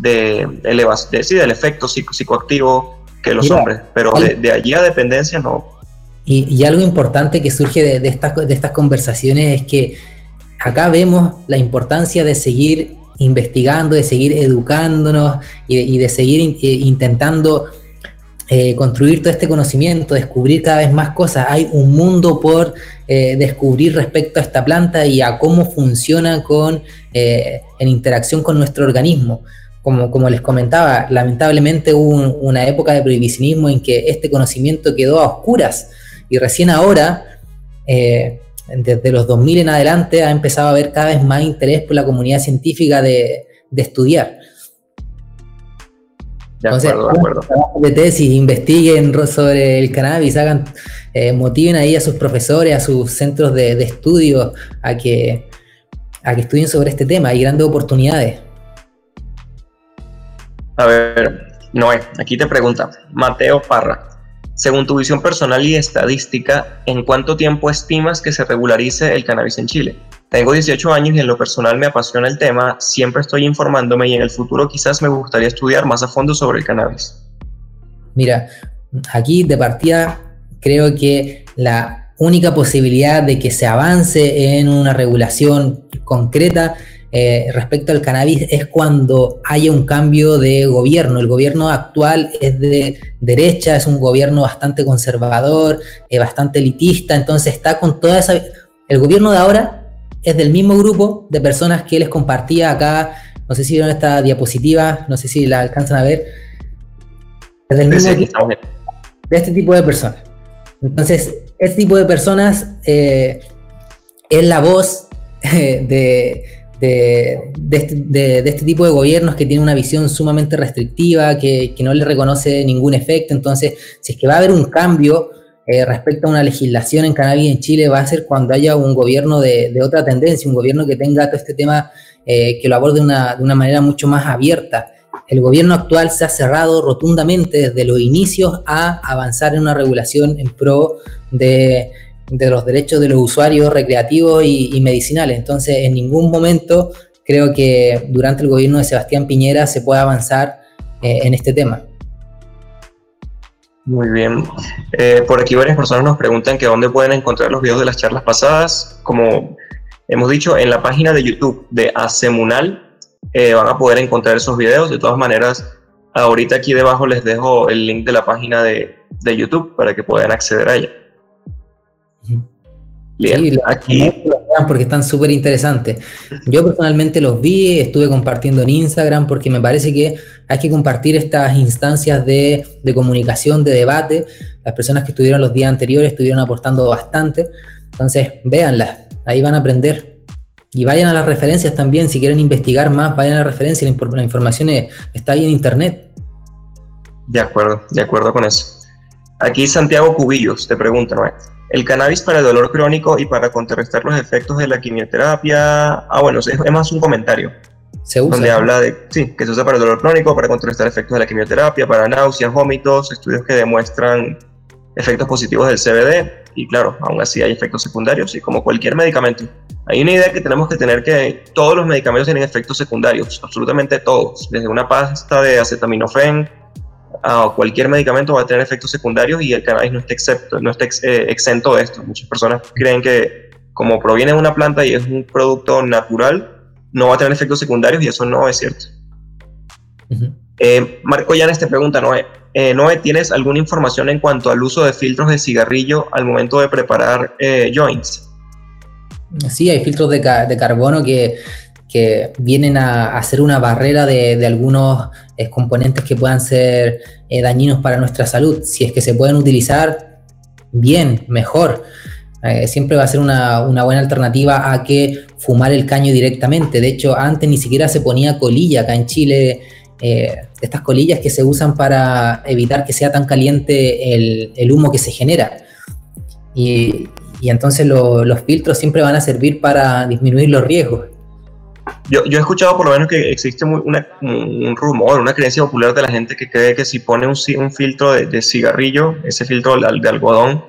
de, elevación, sí, del efecto psicoactivo que los hombres. Pero de, de allí a dependencia no, y, algo importante que surge de, estas, de estas conversaciones es que acá vemos la importancia de seguir investigando, de seguir educándonos y de, seguir eh, intentando eh, construir todo este conocimiento, descubrir cada vez más cosas. Hay un mundo por eh, descubrir respecto a esta planta y a cómo funciona con, en interacción con nuestro organismo. Como, como les comentaba, lamentablemente hubo una época de prohibicionismo en que este conocimiento quedó a oscuras y recién ahora, eh, desde los 2000 en adelante, ha empezado a haber cada vez más interés por la comunidad científica de, estudiar. De acuerdo, de acuerdo. De tesis, investiguen sobre el cannabis, hagan, eh, motiven ahí a sus profesores, a sus centros de, estudio a que, a que estudien sobre este tema. Hay grandes oportunidades. A ver, Noé, aquí te pregunta, Mateo Parra, según tu visión personal y estadística, ¿en cuánto tiempo estimas que se regularice el cannabis en Chile? Tengo 18 años y en lo personal me apasiona el tema, siempre estoy informándome y en el futuro quizás me gustaría estudiar más a fondo sobre el cannabis. Mira, aquí de partida creo que la única posibilidad de que se avance en una regulación concreta eh, respecto al cannabis es cuando haya un cambio de gobierno. El gobierno actual es de derecha, es un gobierno bastante conservador, eh, bastante elitista, entonces está con toda esa... El gobierno de ahora es del mismo grupo de personas que les compartía acá, no sé si vieron esta diapositiva, no sé si la alcanzan a ver, es del mismo de este tipo de personas. Entonces, este tipo de personas eh, es la voz de este, de, este, tipo de gobiernos que tiene una visión sumamente restrictiva, que, no le reconoce ningún efecto. Entonces, si es que va a haber un cambio eh, respecto a una legislación en cannabis en Chile, va a ser cuando haya un gobierno de, otra tendencia, un gobierno que tenga todo este tema, eh, que lo aborde de una, de una manera mucho más abierta. El gobierno actual se ha cerrado rotundamente desde los inicios a avanzar en una regulación en pro de de los derechos de los usuarios recreativos y, medicinales. Entonces, en ningún momento creo que durante el gobierno de Sebastián Piñera se pueda avanzar eh, en este tema. Muy bien. Eh, por aquí varias personas nos preguntan que dónde pueden encontrar los videos de las charlas pasadas. Como hemos dicho, en la página de YouTube de Acemunal eh, van a poder encontrar esos videos. De todas maneras, ahorita aquí debajo les dejo el link de la página de, de YouTube para que puedan acceder a ella. Sí, aquí. porque están súper interesantes. Yo personalmente los vi, estuve compartiendo en Instagram porque me parece que hay que compartir estas instancias de, comunicación, de debate. Las personas que estuvieron los días anteriores estuvieron aportando bastante. Entonces, véanlas, ahí van a aprender. Y vayan a las referencias también, si quieren investigar más, vayan a la referencia, la, información está ahí en internet. De acuerdo, de acuerdo con eso. Aquí Santiago Cubillos te pregunta, ¿no? El cannabis para el dolor crónico y para contrarrestar los efectos de la quimioterapia. Ah, bueno, es, más un comentario. Se usa. Donde habla de, sí, que se usa para el dolor crónico, para contrarrestar efectos de la quimioterapia, para náuseas, vómitos, estudios que demuestran efectos positivos del CBD. Y claro, aún así hay efectos secundarios, y como cualquier medicamento. Hay una idea que tenemos que tener que todos los medicamentos tienen efectos secundarios, absolutamente todos. Desde una pasta de acetaminofén a cualquier medicamento va a tener efectos secundarios y el cannabis no está, excepto, no está eh, exento de esto. Muchas personas creen que como proviene de una planta y es un producto natural, no va a tener efectos secundarios y eso no es cierto. Eh, Marco Llanes te pregunta, Noé, eh, Noé, ¿tienes alguna información en cuanto al uso de filtros de cigarrillo al momento de preparar joints? Sí, hay filtros de, de carbono que que vienen a, hacer una barrera de, algunos eh, componentes que puedan ser eh, dañinos para nuestra salud. Si es que se pueden utilizar, bien, mejor. Eh, siempre va a ser una, buena alternativa a que fumar el caño directamente. De hecho, antes ni siquiera se ponía colilla acá en Chile. estas colillas que se usan para evitar que sea tan caliente el, humo que se genera. Y, entonces los filtros siempre van a servir para disminuir los riesgos. Yo, he escuchado por lo menos que existe un rumor, una creencia popular de la gente que cree que si pone un, filtro de, cigarrillo, ese filtro de, algodón,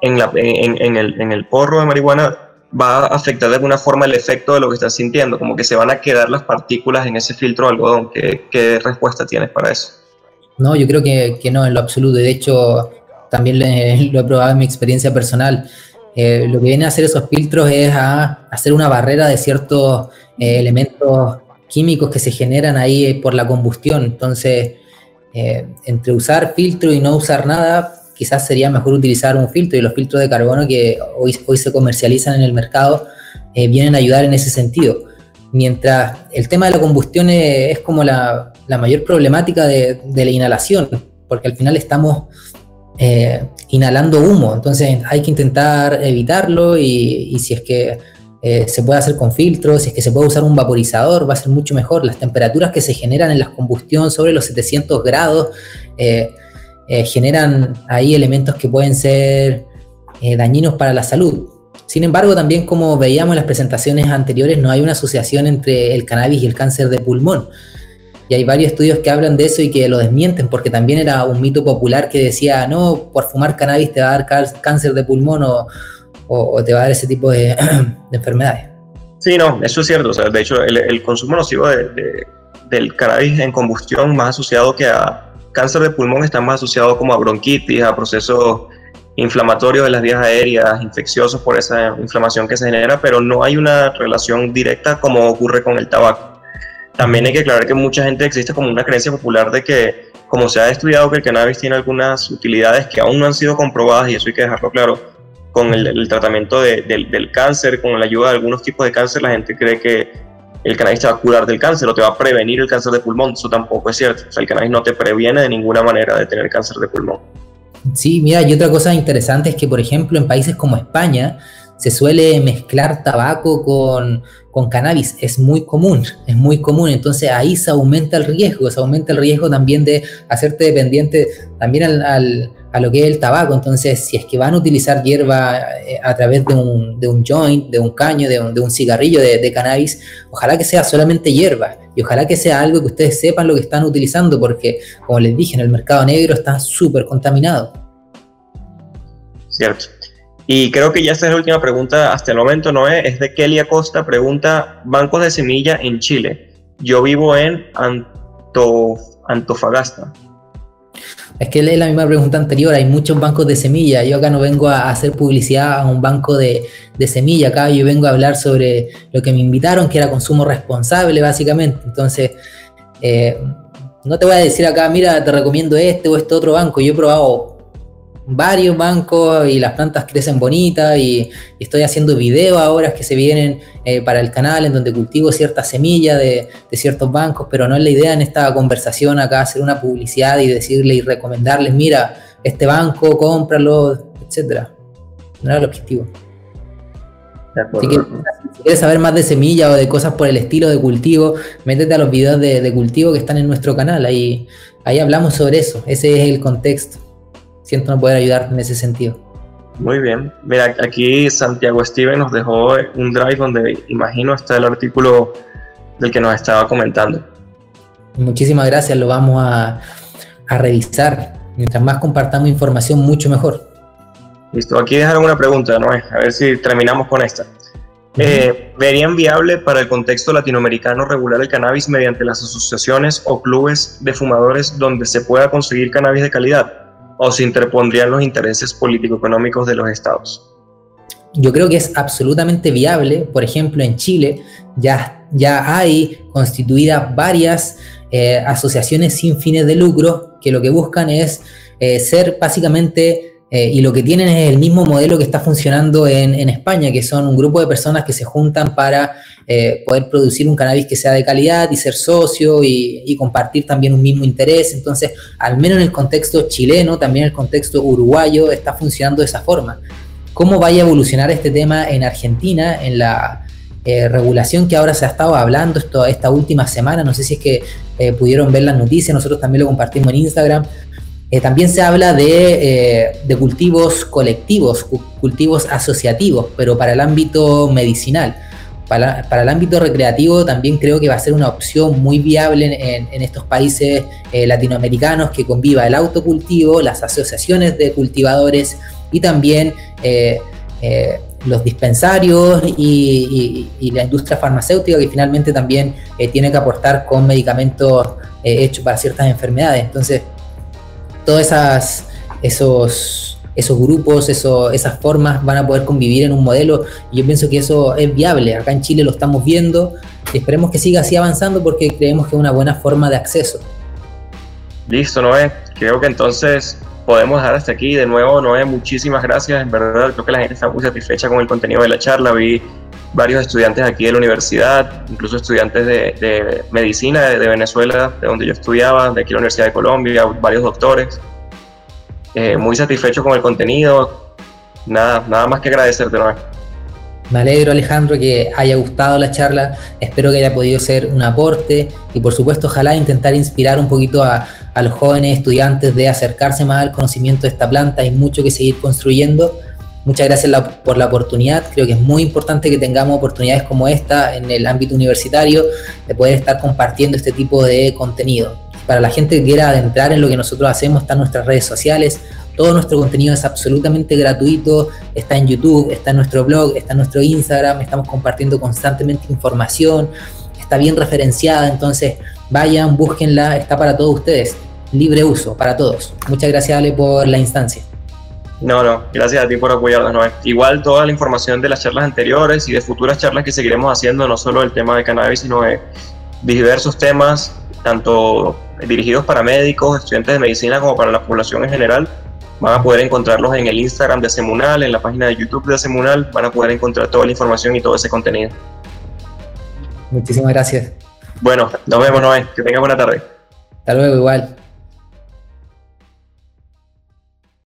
en, el, porro de marihuana, va a afectar de alguna forma el efecto de lo que estás sintiendo, como que se van a quedar las partículas en ese filtro de algodón. ¿Qué, respuesta tienes para eso? No, yo creo que, que no, en lo absoluto. De hecho, también lo he probado en mi experiencia personal. Eh, lo que viene a hacer esos filtros es a hacer una barrera de ciertos eh, elementos químicos que se generan ahí por la combustión. Entonces, eh, entre usar filtro y no usar nada, quizás sería mejor utilizar un filtro y los filtros de carbono que hoy, hoy se comercializan en el mercado vienen a ayudar en ese sentido. Mientras el tema de la combustión es, como la, mayor problemática de, de la inhalación, porque al final estamos inhalando humo. Entonces hay que intentar evitarlo y, si es que eh, se puede hacer con filtros, si es que se puede usar un vaporizador, va a ser mucho mejor. Las temperaturas que se generan en la combustión sobre los 700 grados eh, generan ahí elementos que pueden ser dañinos para la salud. Sin embargo, también como veíamos en las presentaciones anteriores, no hay una asociación entre el cannabis y el cáncer de pulmón. Y hay varios estudios que hablan de eso y que lo desmienten, porque también era un mito popular que decía, no, por fumar cannabis te va a dar cáncer de pulmón o, te va a dar ese tipo de, enfermedades. Sí, no, eso es cierto. O sea, de hecho, el, consumo nocivo del cannabis en combustión más asociado que a cáncer de pulmón está más asociado como a bronquitis, a procesos inflamatorios de las vías aéreas, infecciosos por esa inflamación que se genera, pero no hay una relación directa como ocurre con el tabaco. También hay que aclarar que mucha gente existe como una creencia popular de que, como se ha estudiado que el cannabis tiene algunas utilidades que aún no han sido comprobadas, y eso hay que dejarlo claro, con el, tratamiento del, cáncer, con la ayuda de algunos tipos de cáncer, la gente cree que el cannabis te va a curar del cáncer o te va a prevenir el cáncer de pulmón. Eso tampoco es cierto. O sea, el cannabis no te previene de ninguna manera de tener cáncer de pulmón. Sí, mira, y otra cosa interesante es que, por ejemplo, en países como España se suele mezclar tabaco con, cannabis. Es muy común, es muy común. Entonces ahí se aumenta el riesgo, se aumenta el riesgo también de hacerte dependiente también al, a lo que es el tabaco. Entonces, si es que van a utilizar hierba eh, a través de un, de un joint, de un caño, de un, de un cigarrillo de, de, cannabis, ojalá que sea solamente hierba y ojalá que sea algo que ustedes sepan lo que están utilizando, porque, como les dije, en el mercado negro está súper contaminado. Cierto. Y creo que ya esta es la última pregunta hasta el momento, Noé, es de Kelly Acosta, pregunta, bancos de semilla en Chile. Yo vivo en Antofagasta. Es que es la misma pregunta anterior, hay muchos bancos de semilla, yo acá no vengo a hacer publicidad a un banco de, semilla, acá yo vengo a hablar sobre lo que me invitaron, que era consumo responsable básicamente, entonces eh, no te voy a decir acá, mira, te recomiendo este o este otro banco, yo he probado varios bancos y las plantas crecen bonitas y, estoy haciendo videos ahora que se vienen eh, para el canal en donde cultivo ciertas semillas de, ciertos bancos, pero no es la idea en esta conversación acá hacer una publicidad y decirle y recomendarles, mira, este banco, cómpralo, etcétera. No era el objetivo. Así que si quieres saber más de semillas o de cosas por el estilo de cultivo, métete a los videos de, de cultivo que están en nuestro canal, ahí, ahí hablamos sobre eso, ese es el contexto siento no poder ayudar en ese sentido. Muy bien. Mira, aquí Santiago Steven nos dejó un drive donde imagino está el artículo del que nos estaba comentando. Muchísimas gracias, lo vamos a, revisar. Mientras más compartamos información, mucho mejor. Listo, aquí dejaron una pregunta, ¿no? A ver si terminamos con esta. Eh, ¿Verían viable para el contexto latinoamericano regular el cannabis mediante las asociaciones o clubes de fumadores donde se pueda conseguir cannabis de calidad? O se interpondrían los intereses político-económicos de los estados? Yo creo que es absolutamente viable. Por ejemplo, en Chile ya, ya hay constituidas varias eh, asociaciones sin fines de lucro que lo que buscan es eh, ser básicamente eh, y lo que tienen es el mismo modelo que está funcionando en, España, que son un grupo de personas que se juntan para eh, poder producir un cannabis que sea de calidad y ser socio y, compartir también un mismo interés. Entonces, al menos en el contexto chileno, también en el contexto uruguayo, está funcionando de esa forma. ¿Cómo vaya a evolucionar este tema en Argentina, en la eh, regulación que ahora se ha estado hablando esta última semana? No sé si es que pudieron ver las noticias, nosotros también lo compartimos en Instagram eh, también se habla eh, de, cultivos colectivos, cultivos asociativos, pero para el ámbito medicinal. Para, el ámbito recreativo también creo que va a ser una opción muy viable en, estos países eh, latinoamericanos que conviva el autocultivo, las asociaciones de cultivadores y también los dispensarios y, y, la industria farmacéutica que finalmente también tiene que aportar con medicamentos hechos para ciertas enfermedades. Entonces, todas esas, esos, esos grupos, esas formas van a poder convivir en un modelo y yo pienso que eso es viable. Acá en Chile lo estamos viendo y esperemos que siga así avanzando porque creemos que es una buena forma de acceso. Listo, Noé. Creo que entonces podemos dejar hasta aquí. De nuevo, Noé, muchísimas gracias. En verdad, creo que la gente está muy satisfecha con el contenido de la charla. Vi varios estudiantes aquí de la universidad, incluso estudiantes de, medicina de, Venezuela, de donde yo estudiaba, de aquí la Universidad de Colombia, varios doctores. Eh, muy satisfecho con el contenido. Nada, nada más que agradecerte, Noé. Me alegro Alejandro que haya gustado la charla, espero que haya podido ser un aporte y por supuesto ojalá intentar inspirar un poquito a, los jóvenes estudiantes de acercarse más al conocimiento de esta planta, hay mucho que seguir construyendo Muchas gracias por la oportunidad. Creo que es muy importante que tengamos oportunidades como esta en el ámbito universitario de poder estar compartiendo este tipo de contenido. Para la gente que quiera adentrar en lo que nosotros hacemos, están nuestras redes sociales. Todo nuestro contenido es absolutamente gratuito. Está en YouTube, está en nuestro blog, está en nuestro Instagram. Estamos compartiendo constantemente información. Está bien referenciada. Entonces, vayan, búsquenla. Está para todos ustedes. Libre uso, para todos. Muchas gracias, Ale, por la instancia. No, no, gracias a ti por apoyarnos, Noé. Igual toda la información de las charlas anteriores y de futuras charlas que seguiremos haciendo, no solo el tema de cannabis, sino de diversos temas, tanto dirigidos para médicos, estudiantes de medicina, como para la población en general. Van a poder encontrarlos en el Instagram de Semunal, en la página de YouTube de Semunal, van a poder encontrar toda la información y todo ese contenido. Muchísimas gracias. Bueno, nos vemos, Noé. Que tenga buena tarde. Hasta luego, igual.